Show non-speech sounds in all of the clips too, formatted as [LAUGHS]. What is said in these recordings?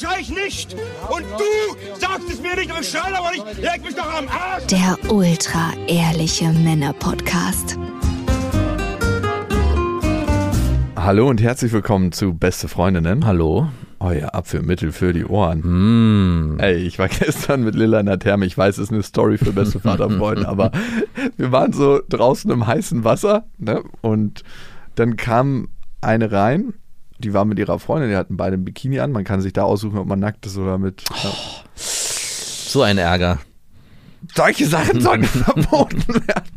schrei ich nicht? Und du sagst es mir nicht, aber ich schrei aber nicht. Leg mich doch am Arsch! Der ultra ehrliche Männer-Podcast. Hallo und herzlich willkommen zu Beste Freundinnen. Hallo. Euer Apfelmittel für die Ohren. Mm. Ey, ich war [LAUGHS] gestern mit Lilla in der Therme. Ich weiß, es ist eine Story für beste Vaterfreunde, [LAUGHS] aber wir waren so draußen im heißen Wasser ne? und dann kam eine rein, die war mit ihrer Freundin, die hatten beide ein Bikini an. Man kann sich da aussuchen, ob man nackt ist oder mit. Ja. So ein Ärger. Solche Sachen [LAUGHS] sollen verboten werden.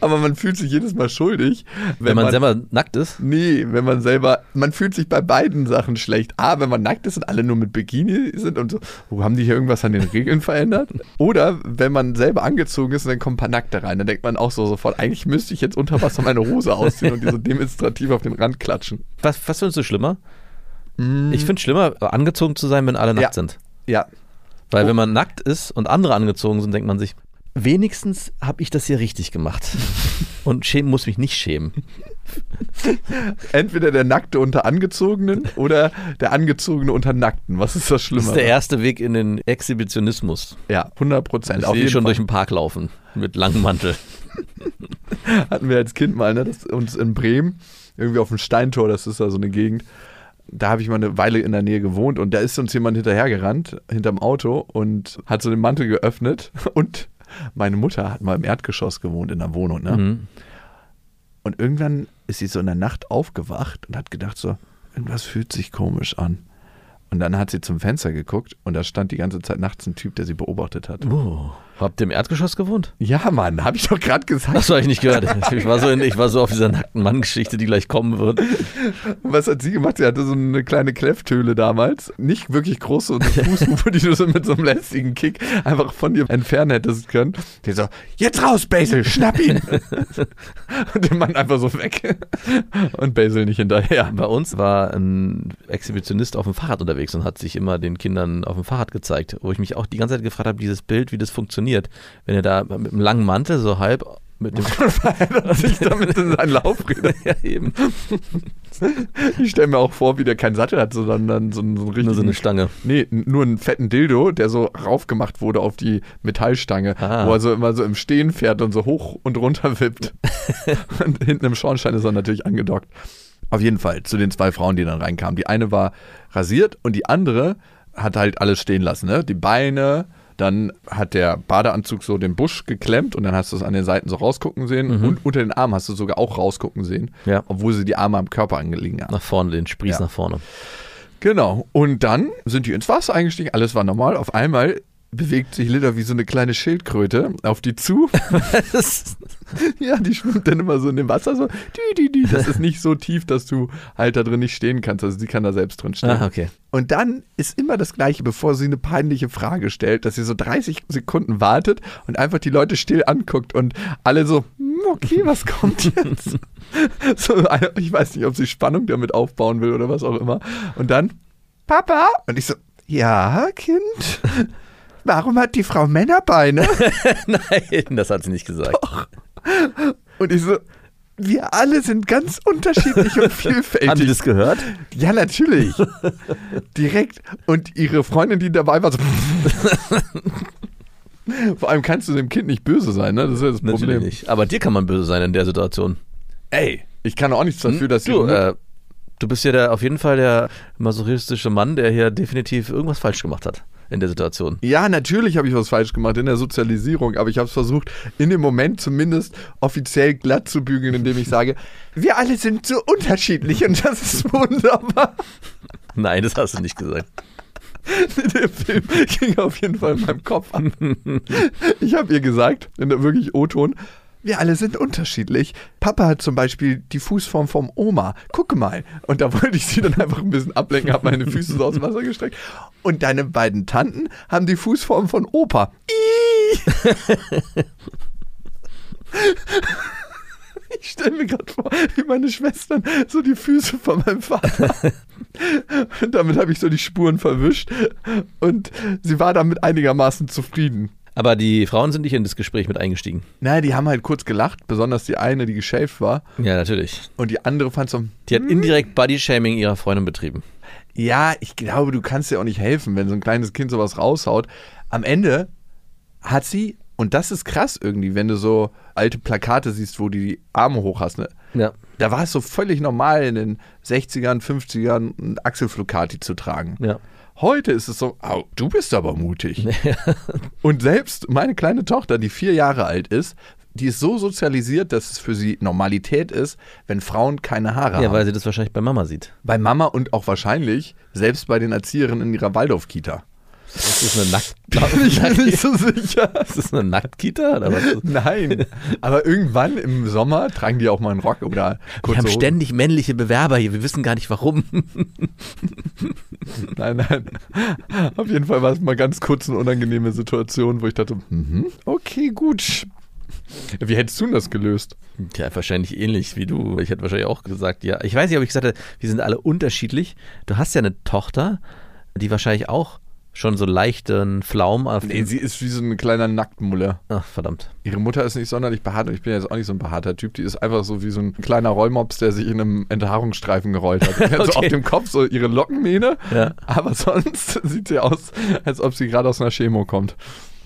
Aber man fühlt sich jedes Mal schuldig, Wenn, man, selber nackt ist. Nee, wenn man selber, man fühlt sich bei beiden Sachen schlecht. A, wenn man nackt ist und alle nur mit Bikini sind und so, wo haben die hier irgendwas an den Regeln verändert? Oder wenn man selber angezogen ist und dann kommen ein paar Nackte rein, dann denkt man auch so sofort, eigentlich müsste ich jetzt unter Wasser meine Hose ausziehen und die so [LAUGHS] demonstrativ auf den Rand klatschen. Was, was findest du schlimmer? Ich finde schlimmer, angezogen zu sein, wenn alle nackt Ja. sind. Ja, Weil Oh. wenn man nackt ist und andere angezogen sind, denkt man sich, wenigstens habe ich das hier richtig gemacht. [LAUGHS] und schämen muss mich nicht schämen. [LAUGHS] entweder der Nackte unter Angezogenen oder der Angezogene unter Nackten. Was ist das Das Schlimmere? ist der erste Weg in den Exhibitionismus. ja, 100 Prozent. Auf jeden schon Fall. durch den Park laufen mit langem Mantel. [LAUGHS] hatten wir als Kind mal, ne, das uns in Bremen, irgendwie auf dem Steintor, das ist da so eine Gegend. Da habe ich mal eine Weile in der Nähe gewohnt und da ist uns jemand hinterhergerannt, hinterm Auto und hat so den Mantel geöffnet und meine Mutter hat mal im Erdgeschoss gewohnt in der Wohnung, ne? Mhm. Und irgendwann ist sie so in der Nacht aufgewacht und hat gedacht so, irgendwas fühlt sich komisch an. Und dann hat sie zum Fenster geguckt und da stand die ganze Zeit nachts ein Typ, der sie beobachtet hat. Oh. Habt ihr im Erdgeschoss gewohnt? Ja, Mann, habe ich doch gerade gesagt. Das habe ich nicht gehört. Ich war, so in, ich war so auf dieser nackten Mann-Geschichte, die gleich kommen wird. Was hat sie gemacht? Sie hatte so eine kleine Klefftöle damals. Nicht wirklich groß, so eine Fußhupe, die du so mit so einem lästigen Kick einfach von dir entfernen hättest können. Die so, jetzt raus, Basil, schnapp ihn! [LAUGHS] [LAUGHS] Und der Mann einfach so weg. Und Basil nicht hinterher. Bei uns war ein Exhibitionist auf dem Fahrrad unterwegs und hat sich immer den Kindern auf dem Fahrrad gezeigt, wo ich mich auch die ganze Zeit gefragt habe, dieses Bild, wie das funktioniert. Wenn er da mit einem langen Mantel so halb mit dem [LAUGHS] sich damit in seinen Laufrädern. [LAUGHS] ja, eben, Ich stelle mir auch vor, wie der keinen Sattel hat, sondern so einen, so einen richtigen... nur so eine Stange. Nee, nur einen fetten Dildo, der so raufgemacht wurde auf die Metallstange, Ah. wo er so immer so im Stehen fährt und so hoch und runter wippt. [LAUGHS] und hinten im Schornstein ist er natürlich angedockt. Auf jeden Fall zu den zwei Frauen, die dann reinkamen. Die eine war rasiert und die andere hat halt alles stehen lassen. Ne? Die Beine, dann hat der Badeanzug so den Busch geklemmt und dann hast du es an den Seiten so rausgucken sehen. Und unter den Armen hast du sogar auch rausgucken sehen, Ja. obwohl sie die Arme am Körper angelegen haben. Nach vorne, den Spries Ja. nach vorne. Genau. Und dann sind die ins Wasser eingestiegen, alles war normal. Auf einmal bewegt sich Lilla wie so eine kleine Schildkröte auf die zu. [LAUGHS] ja, die schwimmt dann immer so in dem Wasser so. Das ist nicht so tief, dass du halt da drin nicht stehen kannst. Also sie kann da selbst drin stehen. Ah, okay. Und dann ist immer das Gleiche, bevor sie eine peinliche Frage stellt, dass sie so 30 Sekunden wartet und einfach die Leute still anguckt und alle so, "Hm, okay, was kommt jetzt? [LAUGHS] so, ich weiß nicht, ob sie Spannung damit aufbauen will oder was auch immer. Und dann, Papa? Und ich so, ja, Kind? Warum hat die Frau Männerbeine? [LAUGHS] Nein, das hat sie nicht gesagt. Und ich so, wir alle sind ganz unterschiedlich und [LAUGHS] vielfältig. Haben die das gehört? Ja, natürlich. Direkt. Und ihre Freundin, die dabei war, so. [LAUGHS] Vor allem kannst du dem Kind nicht böse sein, ne? Das ist ja das Natürlich Problem. nicht. Aber dir kann man böse sein in der Situation. Ey, ich kann auch nichts dafür, dass du, äh, du bist ja der, auf jeden Fall der masochistische Mann, der hier definitiv irgendwas falsch gemacht hat in der Situation. Ja, natürlich habe ich was falsch gemacht in der Sozialisierung, aber ich habe es versucht, in dem Moment zumindest offiziell glatt zu bügeln, indem ich sage, [LAUGHS] wir alle sind so unterschiedlich und das ist wunderbar. Nein, das hast du nicht gesagt. [LAUGHS] Der Film ging auf jeden Fall in meinem Kopf an. [LAUGHS] Ich habe ihr gesagt, in der wirklich O-Ton, wir alle sind unterschiedlich. Papa hat zum Beispiel die Fußform vom Oma. Gucke mal. Und da [LAUGHS] wollte ich sie dann einfach ein bisschen ablenken, habe meine Füße so aus dem Wasser gestreckt. Und deine beiden Tanten haben die Fußform von Opa. [LAUGHS] Ich stelle mir gerade vor, wie meine Schwestern so die Füße von meinem Vater. [LAUGHS] Und damit habe ich so die Spuren verwischt. Und sie war damit einigermaßen zufrieden. Aber die Frauen sind nicht in das Gespräch mit eingestiegen. Naja, die haben halt kurz gelacht, besonders die eine, die geschäft war. Ja, natürlich. Und die andere fand so, Die hat indirekt Bodyshaming ihrer Freundin betrieben. ja, ich glaube, du kannst dir auch nicht helfen, wenn so ein kleines Kind sowas raushaut. Am Ende hat sie, und das ist krass irgendwie, wenn du so alte Plakate siehst, wo du die Arme hoch hast, ne? Ja. Da war es so völlig normal in den 60ern, 50ern, einen Achselflocati zu tragen. Ja. Heute ist es so, au, du bist aber mutig. [LAUGHS] Und selbst meine kleine Tochter, die vier Jahre alt ist, die ist so sozialisiert, dass es für sie Normalität ist, wenn Frauen keine Haare Ja, haben. weil sie das wahrscheinlich bei Mama sieht. bei Mama und auch wahrscheinlich selbst bei den Erzieherinnen in ihrer Waldorf-Kita. Das ist eine Nackt. [LAUGHS] Bin ich mir nicht so sicher. Ist das eine Nacktkita? Oder was? Nein, aber irgendwann im Sommer tragen die auch mal einen Rock oder Wir haben ständig männliche Bewerber hier. Wir wissen gar nicht warum. [LAUGHS] Nein, nein. Auf jeden Fall war es mal ganz kurz eine unangenehme Situation, wo ich dachte, mhm, okay, gut. Wie hättest du denn das gelöst? Tja, wahrscheinlich ähnlich wie du. Ich hätte wahrscheinlich auch gesagt, ja. Ich weiß nicht, ob ich gesagt hätte, wir sind alle unterschiedlich. Du hast ja eine Tochter, die wahrscheinlich auch schon so leichten Flaum auf Nee, sie ist wie so ein kleiner Nacktmulle. Ach, verdammt. Ihre Mutter ist nicht sonderlich behaart und ich bin ja jetzt auch nicht so ein behaarter Typ. Die ist einfach so wie so ein kleiner Rollmops, der sich in einem Enthaarungsstreifen gerollt hat. Die hat so Okay. auf dem Kopf so ihre Lockenmähne, Ja. aber [LAUGHS] sonst sieht sie aus, als ob sie gerade aus einer Chemo kommt.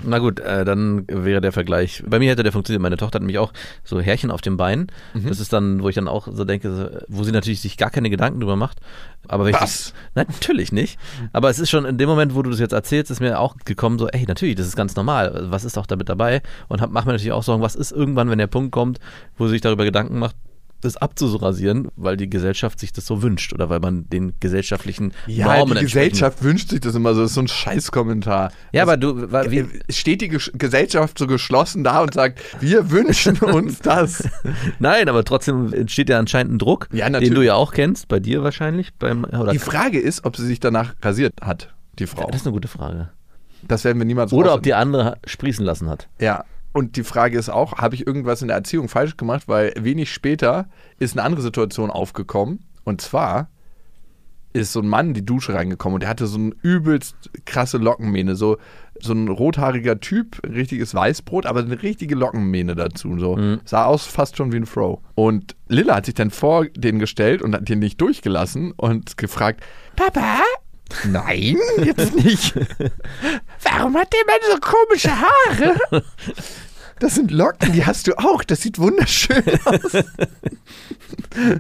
Na gut, äh, dann wäre der Vergleich. Bei mir hätte der funktioniert. Meine Tochter hat nämlich auch so Härchen auf dem Bein. Mhm. Das ist dann, wo ich dann auch so denke, so, wo sie natürlich sich gar keine Gedanken drüber macht. Aber wenn ich Was? das, nein, natürlich nicht. Aber es ist schon in dem Moment, wo du das jetzt erzählst, ist mir auch gekommen, so, ey, natürlich, das ist ganz normal. Was ist doch damit dabei? Und hab, mach mir natürlich auch Sorgen, was ist irgendwann, wenn der Punkt kommt, wo sie sich darüber Gedanken macht, das abzurasieren, weil die Gesellschaft sich das so wünscht oder weil man den gesellschaftlichen Ja, Normen die Gesellschaft wünscht sich das immer so. Das ist so ein Scheißkommentar. Ja, aber du, wa- wie, Äh, Steht die Gesellschaft so geschlossen da und sagt, wir wünschen [LAUGHS] uns das? Nein, aber trotzdem entsteht ja anscheinend ein Druck, Ja, den du ja auch kennst, bei dir wahrscheinlich. Beim, Die Frage ist, ob sie sich danach rasiert hat, die Frau. das ist eine gute Frage. Das werden wir niemals Oder ob die andere sprießen lassen hat. Ja. Und die Frage ist auch, habe ich irgendwas in der Erziehung falsch gemacht? Weil wenig später ist eine andere Situation aufgekommen. Und zwar ist so ein Mann in die Dusche reingekommen und der hatte so eine übelst krasse Lockenmähne. So, so ein rothaariger Typ, richtiges Weißbrot, aber eine richtige Lockenmähne dazu. So. Sah aus fast schon wie ein Fro. Und Lilla hat sich dann vor den gestellt und hat den nicht durchgelassen und gefragt, Papa? Nein, jetzt nicht. [LAUGHS] Warum hat der Mann so komische Haare? [LAUGHS] Das sind Locken, die hast du auch. Das sieht wunderschön [LAUGHS] aus.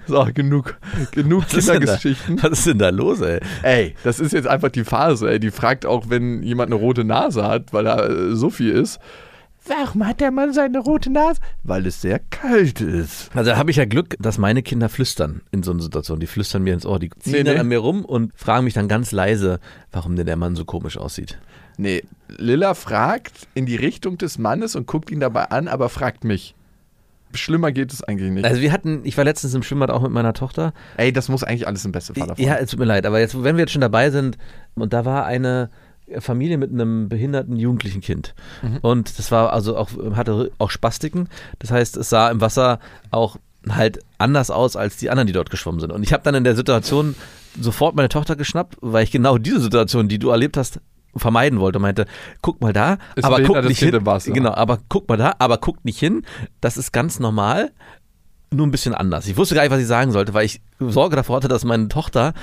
So, genug, genug Was ist, Kindergeschichten. was ist denn da los, ey? Ey, das ist jetzt einfach die Phase. Ey. Die fragt auch, wenn jemand eine rote Nase hat, weil er äh, so viel ist. Warum hat der Mann seine rote Nase? Weil es sehr kalt ist. Also da habe ich ja Glück, dass meine Kinder flüstern in so einer Situation. Die flüstern mir ins Ohr, die ziehen Nee, nee. an mir rum und fragen mich dann ganz leise, warum denn der Mann so komisch aussieht. Nee, Lilla fragt in die Richtung des Mannes und guckt ihn dabei an, aber fragt mich. Schlimmer geht es eigentlich nicht. Also wir hatten, ich war letztens im Schwimmbad auch mit meiner Tochter Ey, das muss eigentlich alles im besten Fall davon. Ja, es tut mir leid, aber jetzt, wenn wir jetzt schon dabei sind, und da war eine Familie mit einem behinderten jugendlichen Kind. Und das war also auch, hatte auch Spastiken. Das heißt, es sah im Wasser auch halt anders aus als die anderen, die dort geschwommen sind. Und ich habe dann in der Situation sofort meine Tochter geschnappt, weil ich genau diese Situation, die du erlebt hast, vermeiden wollte. Meinte, guck mal da, Ist aber guck nicht hin. Genau, aber guck mal da, aber guck nicht hin. Das ist ganz normal nur ein bisschen anders. Ich wusste gar nicht, was ich sagen sollte, weil ich Sorge davor hatte, dass meine Tochter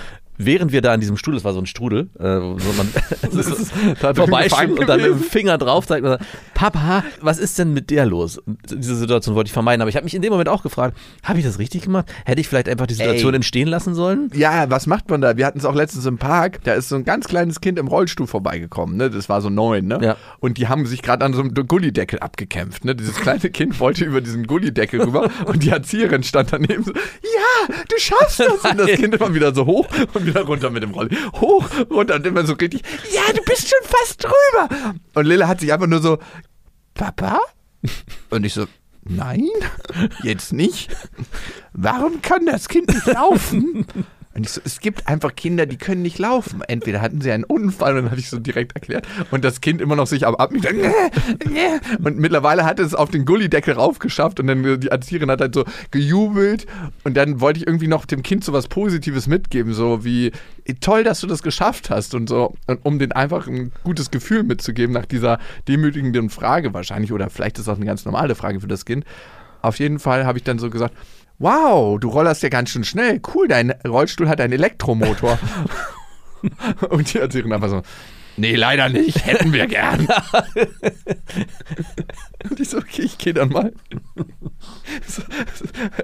während wir da an diesem Stuhl, das war so ein Strudel, äh, wo man [LAUGHS] [LAUGHS] da gefangen und dann mit dem. Finger drauf zeigt und sagt, Papa, was ist denn mit der los? Und diese Situation wollte ich vermeiden, aber ich habe mich in dem Moment auch gefragt, habe ich das richtig gemacht? Hätte ich vielleicht einfach die Situation Ey. entstehen lassen sollen? Ja, was macht man da? Wir hatten es auch letztens im Park. Da ist so ein ganz kleines Kind im Rollstuhl vorbeigekommen. Ne? Das war so neun. Ne? Ja. Und die haben sich gerade an so einem Gullideckel abgekämpft. Ne? Dieses kleine Kind wollte über diesen Gullideckel rüber [LAUGHS] und die Erzieherin stand daneben so, ja, du schaffst das. Und das Kind immer wieder so hoch und wieder runter mit dem Rolli. Hoch, runter und immer so richtig, ja, du bist schon fast drüber. Und Lilla hat sich einfach nur so, Papa? Und ich so, nein, jetzt nicht. Warum kann das Kind nicht laufen? Und ich so, es gibt einfach Kinder, die können nicht laufen. Entweder hatten sie einen Unfall, und dann hatte ich so direkt erklärt. Und das Kind immer noch sich am ab. Und mittlerweile hat es auf den Gullideckel raufgeschafft und dann äh, die Erzieherin hat halt so gejubelt. Und dann wollte ich irgendwie noch dem Kind so was Positives mitgeben, so wie toll, dass du das geschafft hast und so. Und um den einfach ein gutes Gefühl mitzugeben nach dieser demütigenden Frage wahrscheinlich. Oder vielleicht ist das eine ganz normale Frage für das Kind. Auf jeden Fall habe ich dann so gesagt, wow, du rollerst ja ganz schön schnell. Cool, dein Rollstuhl hat einen Elektromotor. [LAUGHS] Und die Erzieherin einfach so, nee, leider nicht, [LAUGHS] hätten wir gern. Und ich so, okay, ich gehe dann mal. So,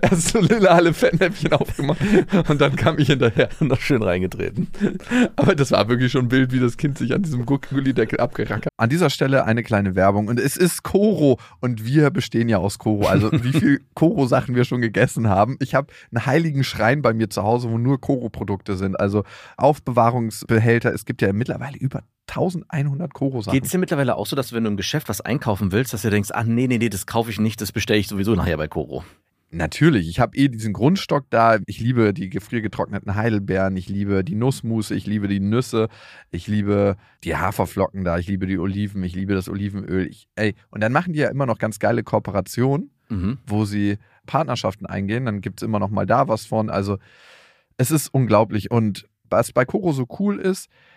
erst so lila alle Fettnäpfchen aufgemacht und dann kam ich hinterher. Noch schön reingetreten. Aber das war wirklich schon wild, wie das Kind sich an diesem Gullideckel abgerackert. An dieser Stelle eine kleine Werbung. Und es ist Koro und wir bestehen ja aus Koro. Also wie viel [LAUGHS] Koro-Sachen wir schon gegessen haben. Ich habe einen heiligen Schrein bei mir zu Hause, wo nur Koro-Produkte sind. Also Aufbewahrungsbehälter. Es gibt ja mittlerweile über 1100 Koro-Sachen. Geht es dir mittlerweile auch so, dass wenn du im Geschäft was einkaufen willst, dass du denkst, ach nee, nee, nee, das kaufe ich nicht, das bestelle ich sowieso nachher bei Koro. Natürlich, ich habe eh diesen Grundstock da. Ich liebe die gefriergetrockneten Heidelbeeren, ich liebe die Nussmusse, ich liebe die Nüsse, ich liebe die Haferflocken da, ich liebe die Oliven, ich liebe das Olivenöl. Ich, ey, und dann machen die ja immer noch ganz geile Kooperationen, Mhm. wo sie Partnerschaften eingehen. Dann gibt es immer noch mal da was von. Also es ist unglaublich. Und was bei Koro so cool ist,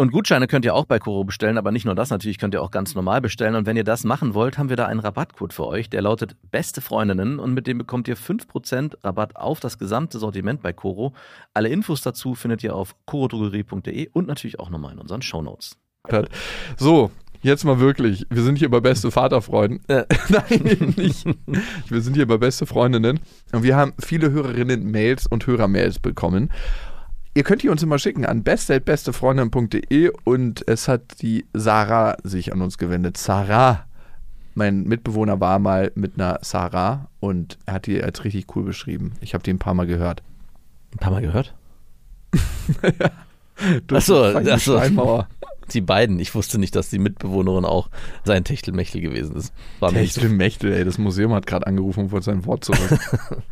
Und Gutscheine könnt ihr auch bei Koro bestellen, aber nicht nur das, natürlich könnt ihr auch ganz normal bestellen. Und wenn ihr das machen wollt, haben wir da einen Rabattcode für euch, der lautet Beste Freundinnen und mit dem bekommt ihr 5% Rabatt auf das gesamte Sortiment bei Koro. Alle Infos dazu findet ihr auf korodrogerie.de und natürlich auch nochmal in unseren Shownotes. So, jetzt mal wirklich. Wir sind hier bei Beste Vaterfreunden. Äh. [LAUGHS] Nein, nicht. Wir sind hier bei Beste Freundinnen. Und wir haben viele Hörerinnen Mails und Hörermails bekommen. Ihr könnt die uns immer schicken an best.bestefreundin.de und es hat die Sarah sich an uns gewendet. Sarah. Mein Mitbewohner war mal mit einer Sarah und er hat die als richtig cool beschrieben. Ich habe die ein paar Mal gehört. Ein paar Mal gehört? [LAUGHS] Du Ach so, fucking ach so. Steinmauer. Die beiden. Ich wusste nicht, dass die Mitbewohnerin auch sein Techtelmechtel gewesen ist. War mir nicht so Techtel Mechtel, ey, das Museum hat gerade angerufen und wollte sein Wort zurück. [LAUGHS]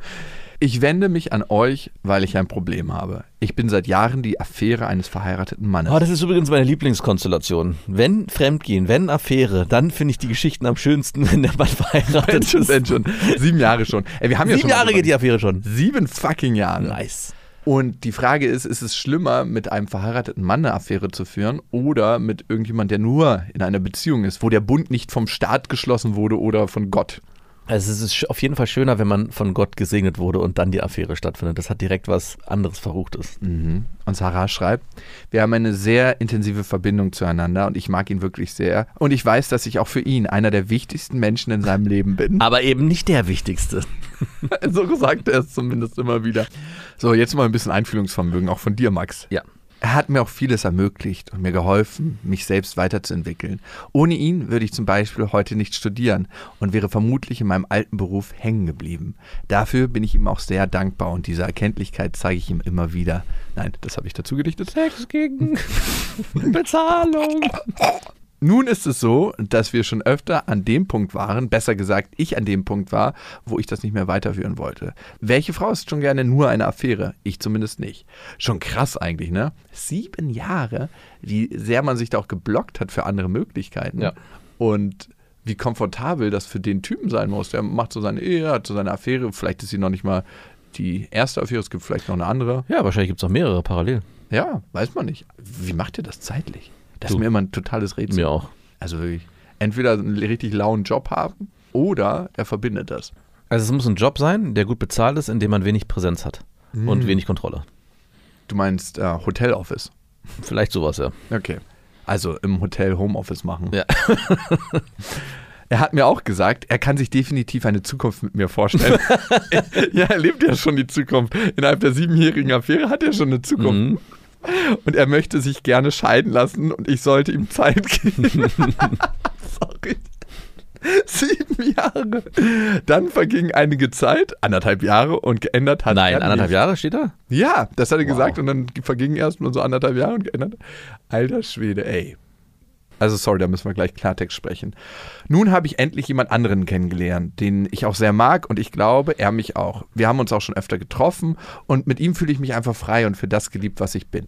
ich wende mich an euch, weil ich ein Problem habe. Ich bin seit Jahren die Affäre eines verheirateten Mannes. Oh, das ist übrigens meine Lieblingskonstellation. Wenn Fremdgehen, wenn Affäre, dann finde ich die Geschichten am schönsten, [LAUGHS] wenn der Mann verheiratet Mensch, ist. Mensch, schon. Sieben Jahre schon. Ey, wir haben ja Sieben schon mal Jahre geht die Affäre schon. Sieben fucking Jahre. Nice. Und die Frage ist, ist es schlimmer, mit einem verheirateten Mann eine Affäre zu führen oder mit irgendjemand, der nur in einer Beziehung ist, wo der Bund nicht vom Staat geschlossen wurde oder von Gott? Also es ist auf jeden Fall schöner, wenn man von Gott gesegnet wurde und dann die Affäre stattfindet. Das hat direkt was anderes Verruchtes. Mhm. Und Sarah schreibt, wir haben eine sehr intensive Verbindung zueinander und ich mag ihn wirklich sehr. Und ich weiß, dass ich auch für ihn einer der wichtigsten Menschen in seinem Leben bin. [LAUGHS] Aber eben nicht der Wichtigste. [LAUGHS] so sagt er es zumindest immer wieder. So, jetzt mal ein bisschen Einfühlungsvermögen, auch von dir, Max. Ja. Er hat mir auch vieles ermöglicht und mir geholfen, mich selbst weiterzuentwickeln. Ohne ihn würde ich zum Beispiel heute nicht studieren und wäre vermutlich in meinem alten Beruf hängen geblieben. Dafür bin ich ihm auch sehr dankbar und diese Erkenntlichkeit zeige ich ihm immer wieder. Nein, das habe ich dazu gedichtet. Sex gegen Bezahlung. [LAUGHS] Nun ist es so, dass wir schon öfter an dem Punkt waren, besser gesagt, ich an dem Punkt war, wo ich das nicht mehr weiterführen wollte. Welche Frau ist schon gerne nur eine Affäre? Ich zumindest nicht. Schon krass eigentlich, ne? Sieben Jahre, wie sehr man sich da auch geblockt hat für andere Möglichkeiten. Ja. Und wie komfortabel das für den Typen sein muss. Der macht so seine Ehe, hat so seine Affäre, vielleicht ist sie noch nicht mal die erste Affäre, es gibt vielleicht noch eine andere. Ja, wahrscheinlich gibt es auch mehrere parallel. Ja, weiß man nicht. Wie macht ihr das zeitlich? Das Du. ist mir immer ein totales Rätsel. Mir auch. Also wirklich, entweder einen richtig lauen Job haben oder er verbindet das. Also es muss ein Job sein, der gut bezahlt ist, in dem man wenig Präsenz hat und wenig Kontrolle. Du meinst äh, Hoteloffice. Vielleicht sowas, ja. Okay. Also im Hotel Homeoffice machen. Ja. [LAUGHS] Er hat mir auch gesagt, er kann sich definitiv eine Zukunft mit mir vorstellen. [LAUGHS] ja, er lebt ja schon die Zukunft. Innerhalb der siebenjährigen Affäre hat er schon eine Zukunft. Mhm. Und er möchte sich gerne scheiden lassen und ich sollte ihm Zeit geben. [LAUGHS] Sorry. Sieben Jahre. Dann verging einige Zeit, anderthalb Jahre, und geändert hat Nein, er anderthalb nichts. Jahre steht da? Ja, das hat er Wow. gesagt und dann vergingen erst nur so anderthalb Jahre und geändert. Alter Schwede, ey. Also sorry, da müssen wir gleich Klartext sprechen. Nun habe ich endlich jemand anderen kennengelernt, den ich auch sehr mag und ich glaube, er mich auch. Wir haben uns auch schon öfter getroffen und mit ihm fühle ich mich einfach frei und für das geliebt, was ich bin.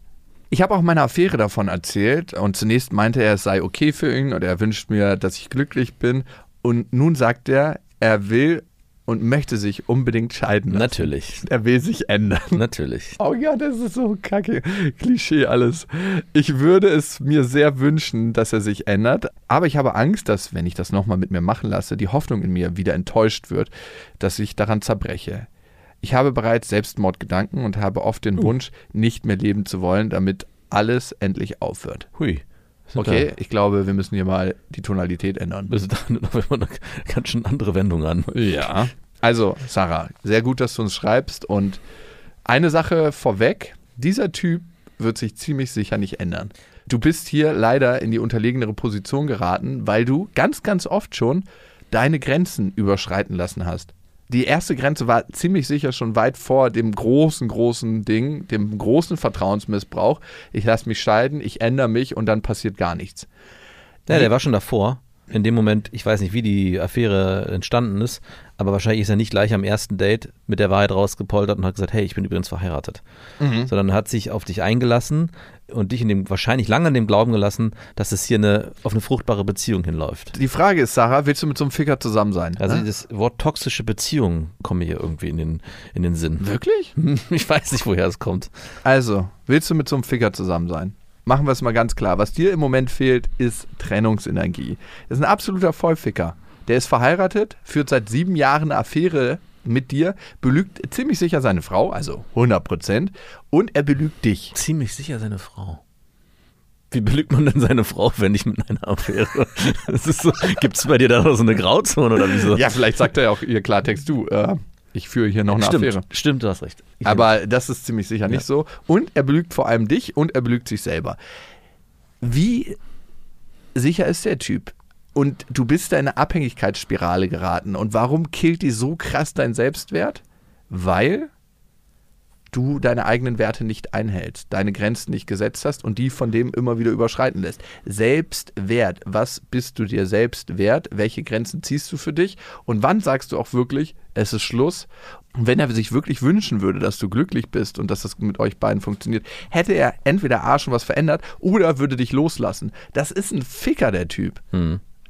Ich habe auch meine Affäre davon erzählt und zunächst meinte er, es sei okay für ihn und er wünscht mir, dass ich glücklich bin. Und nun sagt er, er will und möchte sich unbedingt scheiden lassen. Natürlich. Er will sich ändern. Natürlich. Oh ja, das ist so kacke. Klischee alles. Ich würde es mir sehr wünschen, dass er sich ändert, aber ich habe Angst, dass, wenn ich das nochmal mit mir machen lasse, die Hoffnung in mir wieder enttäuscht wird, dass ich daran zerbreche. Ich habe bereits Selbstmordgedanken und habe oft den Wunsch, nicht mehr leben zu wollen, damit alles endlich aufhört. Hui. Sind Okay, ich glaube, wir müssen hier mal die Tonalität ändern. Da, da nimmt auf einmal eine ganz schön andere Wendung an. Ja. Also, Sarah, sehr gut, dass du uns schreibst. Und eine Sache vorweg: Dieser Typ wird sich ziemlich sicher nicht ändern. Du bist hier leider in die unterlegenere Position geraten, weil du ganz, ganz oft schon deine Grenzen überschreiten lassen hast. Die erste Grenze war ziemlich sicher schon weit vor dem großen, großen Ding, dem großen Vertrauensmissbrauch. Ich lasse mich scheiden, ich ändere mich und dann passiert gar nichts. Ja, der war schon davor. In dem Moment, ich weiß nicht, wie die Affäre entstanden ist, aber wahrscheinlich ist er nicht gleich am ersten Date mit der Wahrheit rausgepoltert und hat gesagt, hey, ich bin übrigens verheiratet. Sondern hat sich auf dich eingelassen und dich in dem, wahrscheinlich lange in dem Glauben gelassen, dass es hier eine, auf eine fruchtbare Beziehung hinläuft. Die Frage ist, Sarah, willst du mit so einem Ficker zusammen sein? Also Ne? das Wort toxische Beziehung kommt mir hier irgendwie in den, in den Sinn. Wirklich? [LAUGHS] Ich weiß nicht, woher es kommt. Also, willst du mit so einem Ficker zusammen sein? Machen wir es mal ganz klar. Was dir im Moment fehlt, ist Trennungsenergie. Das ist ein absoluter Vollficker. Der ist verheiratet, führt seit sieben Jahren eine Affäre mit dir, belügt ziemlich sicher seine Frau, also 100 Prozent, und er belügt dich. Ziemlich sicher seine Frau. Wie belügt man denn seine Frau, wenn nicht mit einer Affäre? [LAUGHS] So, Gibt es bei dir da noch so eine Grauzone oder wieso? Ja, vielleicht sagt er ja auch ihr Klartext, du, äh, ich führe hier noch eine stimmt, Affäre. stimmt, du hast recht. Ich Aber das ist ziemlich sicher nicht Ja. so. Und er belügt vor allem dich und er belügt sich selber. Wie sicher ist der Typ? Und du bist da in eine Abhängigkeitsspirale geraten. Und warum killt die so krass deinen Selbstwert? Weil du deine eigenen Werte nicht einhältst, deine Grenzen nicht gesetzt hast und die von dem immer wieder überschreiten lässt. Selbstwert. Was bist du dir selbst wert? Welche Grenzen ziehst du für dich? Und wann sagst du auch wirklich, es ist Schluss? Und wenn er sich wirklich wünschen würde, dass du glücklich bist und dass das mit euch beiden funktioniert, hätte er entweder A schon was verändert oder würde dich loslassen. Das ist ein Ficker, der Typ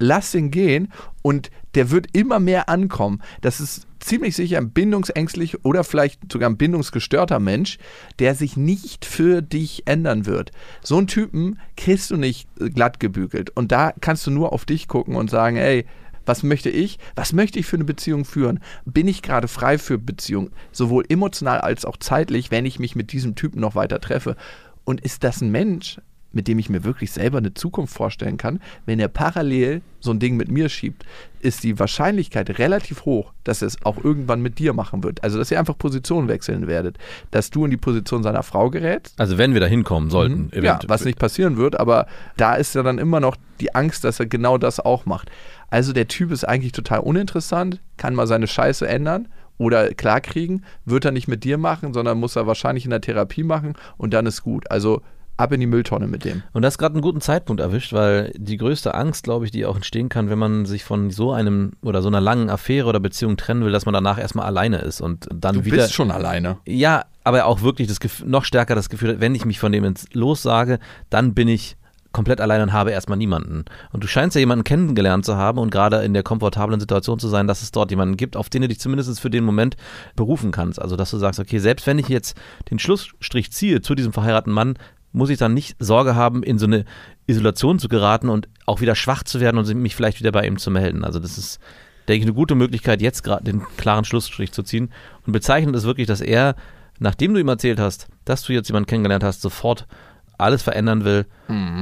lass ihn gehen und der wird immer mehr ankommen. Das ist ziemlich sicher ein bindungsängstlich oder vielleicht sogar ein bindungsgestörter Mensch, der sich nicht für dich ändern wird. So einen Typen kriegst du nicht äh, glatt gebügelt. Und da kannst du nur auf dich gucken und sagen, ey, was möchte ich? Was möchte ich für eine Beziehung führen? Bin ich gerade frei für Beziehung? Sowohl emotional als auch zeitlich, wenn ich mich mit diesem Typen noch weiter treffe. Und ist das ein Mensch, mit dem ich mir wirklich selber eine Zukunft vorstellen kann, wenn er parallel so ein Ding mit mir schiebt, ist die Wahrscheinlichkeit relativ hoch, dass er es auch irgendwann mit dir machen wird. Also, dass ihr einfach Positionen wechseln werdet. Dass du in die Position seiner Frau gerätst. Also wenn wir da hinkommen sollten. Ja, eventuell. was nicht passieren wird, aber da ist ja dann immer noch die Angst, dass er genau das auch macht. Also der Typ ist eigentlich total uninteressant, kann mal seine Scheiße ändern oder klarkriegen, wird er nicht mit dir machen, sondern muss er wahrscheinlich in der Therapie machen und dann ist gut. Also ab in die Mülltonne mit dem. Und das ist gerade einen guten Zeitpunkt erwischt, weil die größte Angst, glaube ich, die auch entstehen kann, wenn man sich von so einem oder so einer langen Affäre oder Beziehung trennen will, dass man danach erstmal alleine ist und dann Du wieder. bist schon alleine. Ja, aber auch wirklich das Gefühl, noch stärker das Gefühl, wenn ich mich von dem ins lossage, dann bin ich komplett allein und habe erstmal niemanden. Und du scheinst ja jemanden kennengelernt zu haben und gerade in der komfortablen Situation zu sein, dass es dort jemanden gibt, auf den du dich zumindest für den Moment berufen kannst. Also, dass du sagst, okay, selbst wenn ich jetzt den Schlussstrich ziehe zu diesem verheirateten Mann, muss ich dann nicht Sorge haben, in so eine Isolation zu geraten und auch wieder schwach zu werden und mich vielleicht wieder bei ihm zu melden. Also, das ist, denke ich, eine gute Möglichkeit, jetzt gerade den klaren Schlussstrich zu ziehen. Und bezeichnend ist wirklich, dass er, nachdem du ihm erzählt hast, dass du jetzt jemanden kennengelernt hast, sofort alles verändern will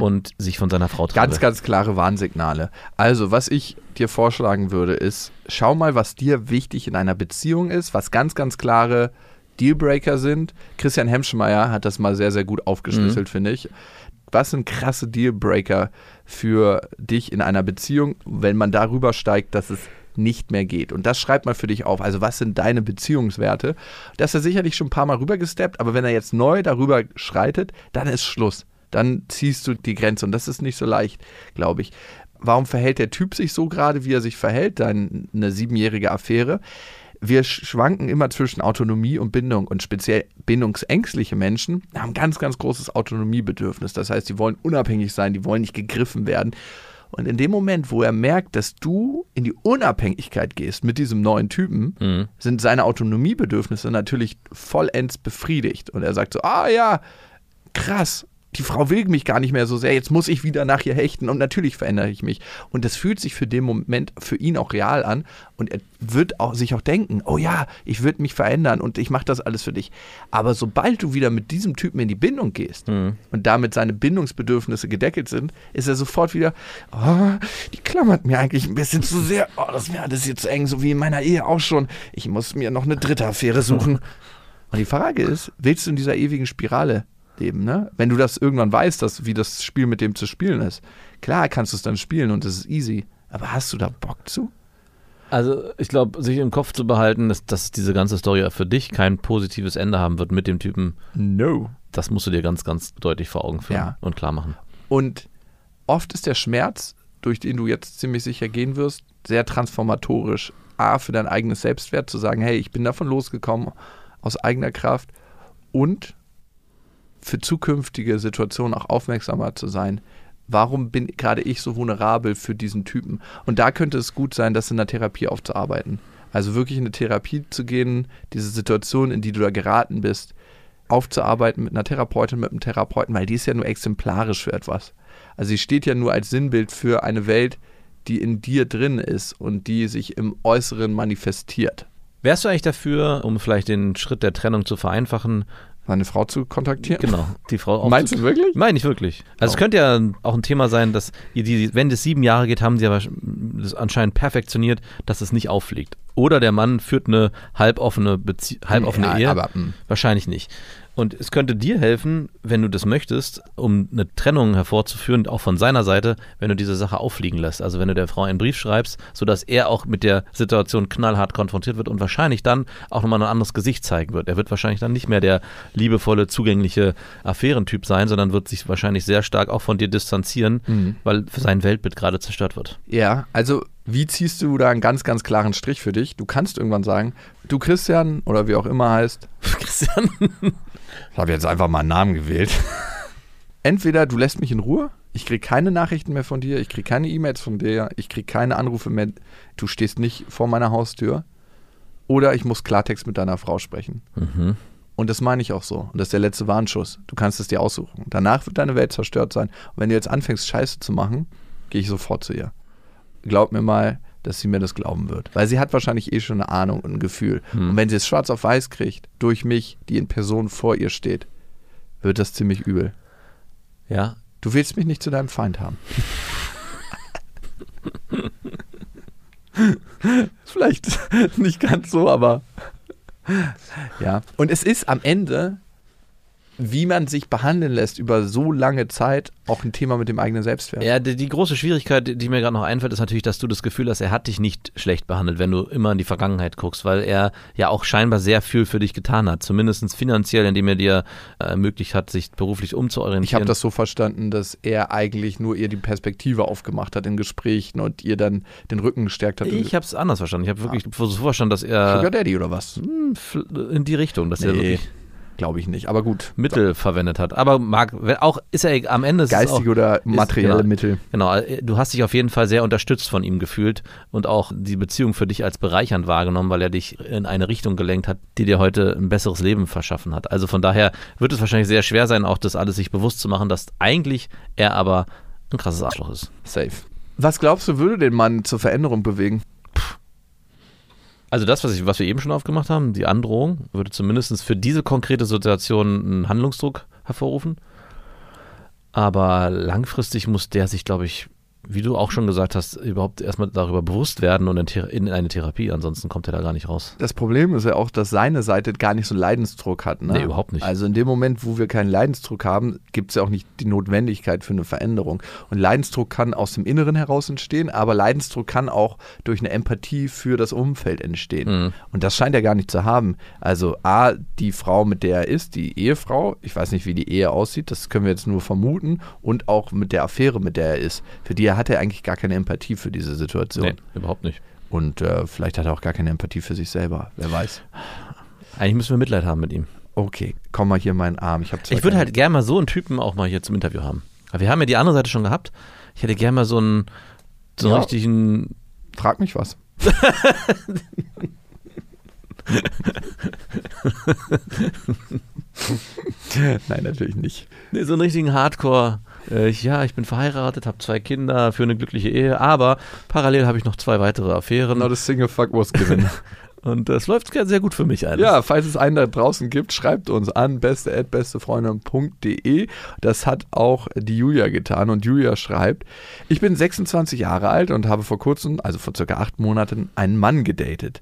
und sich von seiner Frau trennt. Ganz, ganz klare Warnsignale. Also, was ich dir vorschlagen würde, ist, schau mal, was dir wichtig in einer Beziehung ist, was ganz, ganz klare Dealbreaker sind. Christian Hemschmeier hat das mal sehr, sehr gut aufgeschlüsselt, finde ich. Was sind krasse Dealbreaker für dich in einer Beziehung, wenn man darüber steigt, dass es nicht mehr geht. Und das schreibt mal für dich auf. Also, was sind deine Beziehungswerte? Das ist er sicherlich schon ein paar Mal rübergesteppt, aber wenn er jetzt neu darüber schreitet, dann ist Schluss. Dann ziehst du die Grenze und das ist nicht so leicht, glaube ich. Warum verhält der Typ sich so gerade, wie er sich verhält? Dann eine siebenjährige Affäre. Wir schwanken immer zwischen Autonomie und Bindung und speziell bindungsängstliche Menschen haben ganz, ganz großes Autonomiebedürfnis. Das heißt, die wollen unabhängig sein, die wollen nicht gegriffen werden. Und in dem Moment, wo er merkt, dass du in die Unabhängigkeit gehst mit diesem neuen Typen, sind seine Autonomiebedürfnisse natürlich vollends befriedigt. Und er sagt so, ah ja, krass, die Frau will mich gar nicht mehr so sehr, jetzt muss ich wieder nach ihr hechten und natürlich verändere ich mich. Und das fühlt sich für den Moment für ihn auch real an und er wird auch, sich auch denken, oh ja, ich würde mich verändern und ich mache das alles für dich. Aber sobald du wieder mit diesem Typen in die Bindung gehst und damit seine Bindungsbedürfnisse gedeckelt sind, ist er sofort wieder, oh, die klammert mir eigentlich ein bisschen zu sehr, oh, das ist mir alles hier zu eng, so wie in meiner Ehe auch schon. Ich muss mir noch eine dritte Affäre suchen. [LAUGHS] Und die Frage ist, willst du in dieser ewigen Spirale leben, ne? Wenn du das irgendwann weißt, dass, wie das Spiel mit dem zu spielen ist. Klar kannst du es dann spielen und es ist easy. Aber hast du da Bock zu? Also ich glaube, sich im Kopf zu behalten, dass, dass diese ganze Story für dich kein positives Ende haben wird mit dem Typen, No. das musst du dir ganz, ganz deutlich vor Augen führen Ja. und klar machen. Und oft ist der Schmerz, durch den du jetzt ziemlich sicher gehen wirst, sehr transformatorisch. A, für dein eigenes Selbstwert zu sagen, hey, ich bin davon losgekommen, aus eigener Kraft. Und für zukünftige Situationen auch aufmerksamer zu sein. Warum bin gerade ich so vulnerabel für diesen Typen? Und da könnte es gut sein, das in der Therapie aufzuarbeiten. Also wirklich in eine Therapie zu gehen, diese Situation, in die du da geraten bist, aufzuarbeiten mit einer Therapeutin, mit einem Therapeuten, weil die ist ja nur exemplarisch für etwas. Also sie steht ja nur als Sinnbild für eine Welt, die in dir drin ist und die sich im Äußeren manifestiert. Wärst du eigentlich dafür, um vielleicht den Schritt der Trennung zu vereinfachen, Seine Frau zu kontaktieren? genau, die Frau auch Meinst du wirklich? Meine ich wirklich. Also es Oh. könnte ja auch ein Thema sein, dass die, wenn das sieben Jahre geht, haben sie aber das anscheinend perfektioniert, dass es nicht auffliegt. Oder der Mann führt eine halboffene, Bezie halboffene Ja, Ehe. aber, mm. Wahrscheinlich nicht. Und es könnte dir helfen, wenn du das möchtest, um eine Trennung hervorzuführen, auch von seiner Seite, wenn du diese Sache auffliegen lässt. Also wenn du der Frau einen Brief schreibst, sodass er auch mit der Situation knallhart konfrontiert wird und wahrscheinlich dann auch nochmal ein anderes Gesicht zeigen wird. Er wird wahrscheinlich dann nicht mehr der liebevolle, zugängliche Affärentyp sein, sondern wird sich wahrscheinlich sehr stark auch von dir distanzieren, Mhm. weil sein Weltbild gerade zerstört wird. Ja, also wie ziehst du da einen ganz, ganz klaren Strich für dich? Du kannst irgendwann sagen, du Christian oder wie auch immer heißt, [LAUGHS] Christian. Ich habe jetzt einfach mal einen Namen gewählt. Entweder du lässt mich in Ruhe, ich kriege keine Nachrichten mehr von dir, ich kriege keine E-Mails von dir, ich kriege keine Anrufe mehr, du stehst nicht vor meiner Haustür. Oder ich muss Klartext mit deiner Frau sprechen. Mhm. Und das meine ich auch so. Und das ist der letzte Warnschuss. Du kannst es dir aussuchen. Danach wird deine Welt zerstört sein. Und wenn du jetzt anfängst, Scheiße zu machen, gehe ich sofort zu ihr. Glaub mir mal, dass sie mir das glauben wird. Weil sie hat wahrscheinlich eh schon eine Ahnung und ein Gefühl. Und wenn sie es schwarz auf weiß kriegt, durch mich, die in Person vor ihr steht, wird das ziemlich übel. Ja, Du willst mich nicht zu deinem Feind haben. [LAUGHS] Vielleicht [LAUGHS] nicht ganz so, aber ja. Und es ist am Ende wie man sich behandeln lässt über so lange Zeit, auch ein Thema mit dem eigenen Selbstwert. Ja, die, die große Schwierigkeit, die- mir gerade noch einfällt, ist natürlich, dass du das Gefühl hast, er hat dich nicht schlecht behandelt, wenn du immer in die Vergangenheit guckst, weil er ja auch scheinbar sehr viel für dich getan hat, zumindest finanziell, indem er dir äh, ermöglicht hat, sich beruflich umzuorientieren. Ich habe das so verstanden, dass er eigentlich nur ihr die Perspektive aufgemacht hat in Gesprächen und ihr dann den Rücken gestärkt hat. Ich habe es anders verstanden. Ich habe wirklich so verstanden, dass Sugar er Daddy oder was? hm, in die Richtung, dass er Nee, wirklich glaube ich nicht. Aber gut. Mittel verwendet hat. Aber mag, auch ist er am Ende ist Geistige auch, oder materielle genau. Mittel. Genau, äh, du hast dich auf jeden Fall sehr unterstützt von ihm gefühlt und auch die Beziehung für dich als bereichernd wahrgenommen, weil er dich in eine Richtung gelenkt hat, die dir heute ein besseres Leben verschaffen hat. Also von daher wird es wahrscheinlich sehr schwer sein, auch das alles sich bewusst zu machen, dass eigentlich er aber ein krasses Arschloch ist. Safe. Was glaubst du, würde den Mann zur Veränderung bewegen? Also das, was, ich, was wir eben schon aufgemacht haben, die Androhung, würde zumindest für diese konkrete Situation einen Handlungsdruck hervorrufen. Aber langfristig muss der sich, glaube ich, wie du auch schon gesagt hast, überhaupt erstmal darüber bewusst werden und in, eine Therapie. Ansonsten kommt er da gar nicht raus. Das Problem ist ja auch, dass seine Seite gar nicht so Leidensdruck hat. Ne? Nee, überhaupt nicht. Also in dem Moment, wo wir keinen Leidensdruck haben, gibt es ja auch nicht die Notwendigkeit für eine Veränderung. Und Leidensdruck kann aus dem Inneren heraus entstehen, aber Leidensdruck kann auch durch eine Empathie für das Umfeld entstehen. Mhm. Und das scheint er gar nicht zu haben. Also A, die Frau, mit der er ist, die Ehefrau, ich weiß nicht, wie die Ehe aussieht, das können wir jetzt nur vermuten, und auch mit der Affäre, mit der er ist. Für die hat er eigentlich gar keine Empathie für diese Situation. Nee, überhaupt nicht. Und äh, vielleicht hat er auch gar keine Empathie für sich selber. Wer weiß. Eigentlich müssen wir Mitleid haben mit ihm. Okay, komm mal hier in meinen Arm. Ich, Ich würde halt gerne mal so einen Typen auch mal hier zum Interview haben. Aber wir haben ja die andere Seite schon gehabt. Ich hätte gerne mal so einen, so einen Ja. richtigen Frag mich was. [LAUGHS] [LAUGHS] Nein, natürlich nicht. Nee, so einen richtigen Hardcore. Äh, ja, ich bin verheiratet, habe zwei Kinder, für eine glückliche Ehe, aber parallel habe ich noch zwei weitere Affären Not a single fuck was given. [LAUGHS] und das läuft sehr gut für mich alles. ja, falls es einen da draußen gibt, schreibt uns an beste@bestefreunde.de. Das hat auch die Julia getan und Julia schreibt: Ich bin 26 Jahre alt und habe vor kurzem, also vor circa acht Monaten, einen Mann gedatet.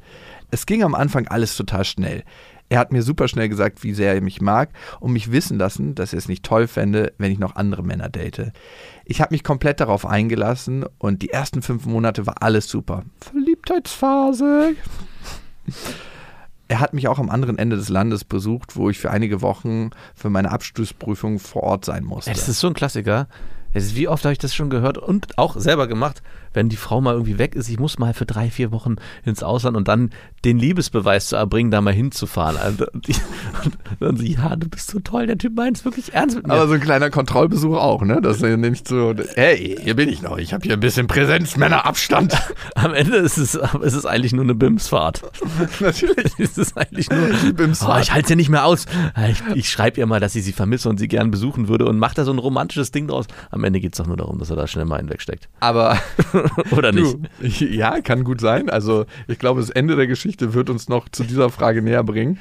Es ging am Anfang alles total schnell. Er hat mir super schnell gesagt, wie sehr er mich mag und mich wissen lassen, dass er es nicht toll fände, wenn ich noch andere Männer date. Ich habe mich komplett darauf eingelassen und die ersten fünf Monate war alles super. Verliebtheitsphase. Er hat mich auch am anderen Ende des Landes besucht, wo ich für einige Wochen für meine Abschlussprüfung vor Ort sein musste. Es ist so ein Klassiker. Wie oft habe ich das schon gehört und auch selber gemacht, wenn die Frau mal irgendwie weg ist, ich muss mal für drei, vier Wochen ins Ausland und dann den Liebesbeweis zu erbringen, da mal hinzufahren. Also, [LAUGHS] und ich- und dann sie, ja, du bist so toll, der Typ meint es wirklich ernst mit mir. Aber so ein kleiner Kontrollbesuch auch, ne? Das ist nicht so, hey, hier bin ich noch, ich habe hier ein bisschen Präsenz, Männerabstand. [LAUGHS] Am Ende ist es, ist es eigentlich nur eine Bimsfahrt. [LAUGHS] Natürlich. Es ist eigentlich nur, Bimsfahrt. oh, ich halte es ja nicht mehr aus. Ich, ich schreibe ihr mal, dass ich sie vermisse und sie gern besuchen würde und mache da so ein romantisches Ding draus. Am Ende geht es doch nur darum, dass er da schnell mal einen wegsteckt. Aber [LAUGHS] Oder nicht? Du, ja, kann gut sein. Also ich glaube, das Ende der Geschichte wird uns noch zu dieser Frage näher bringen.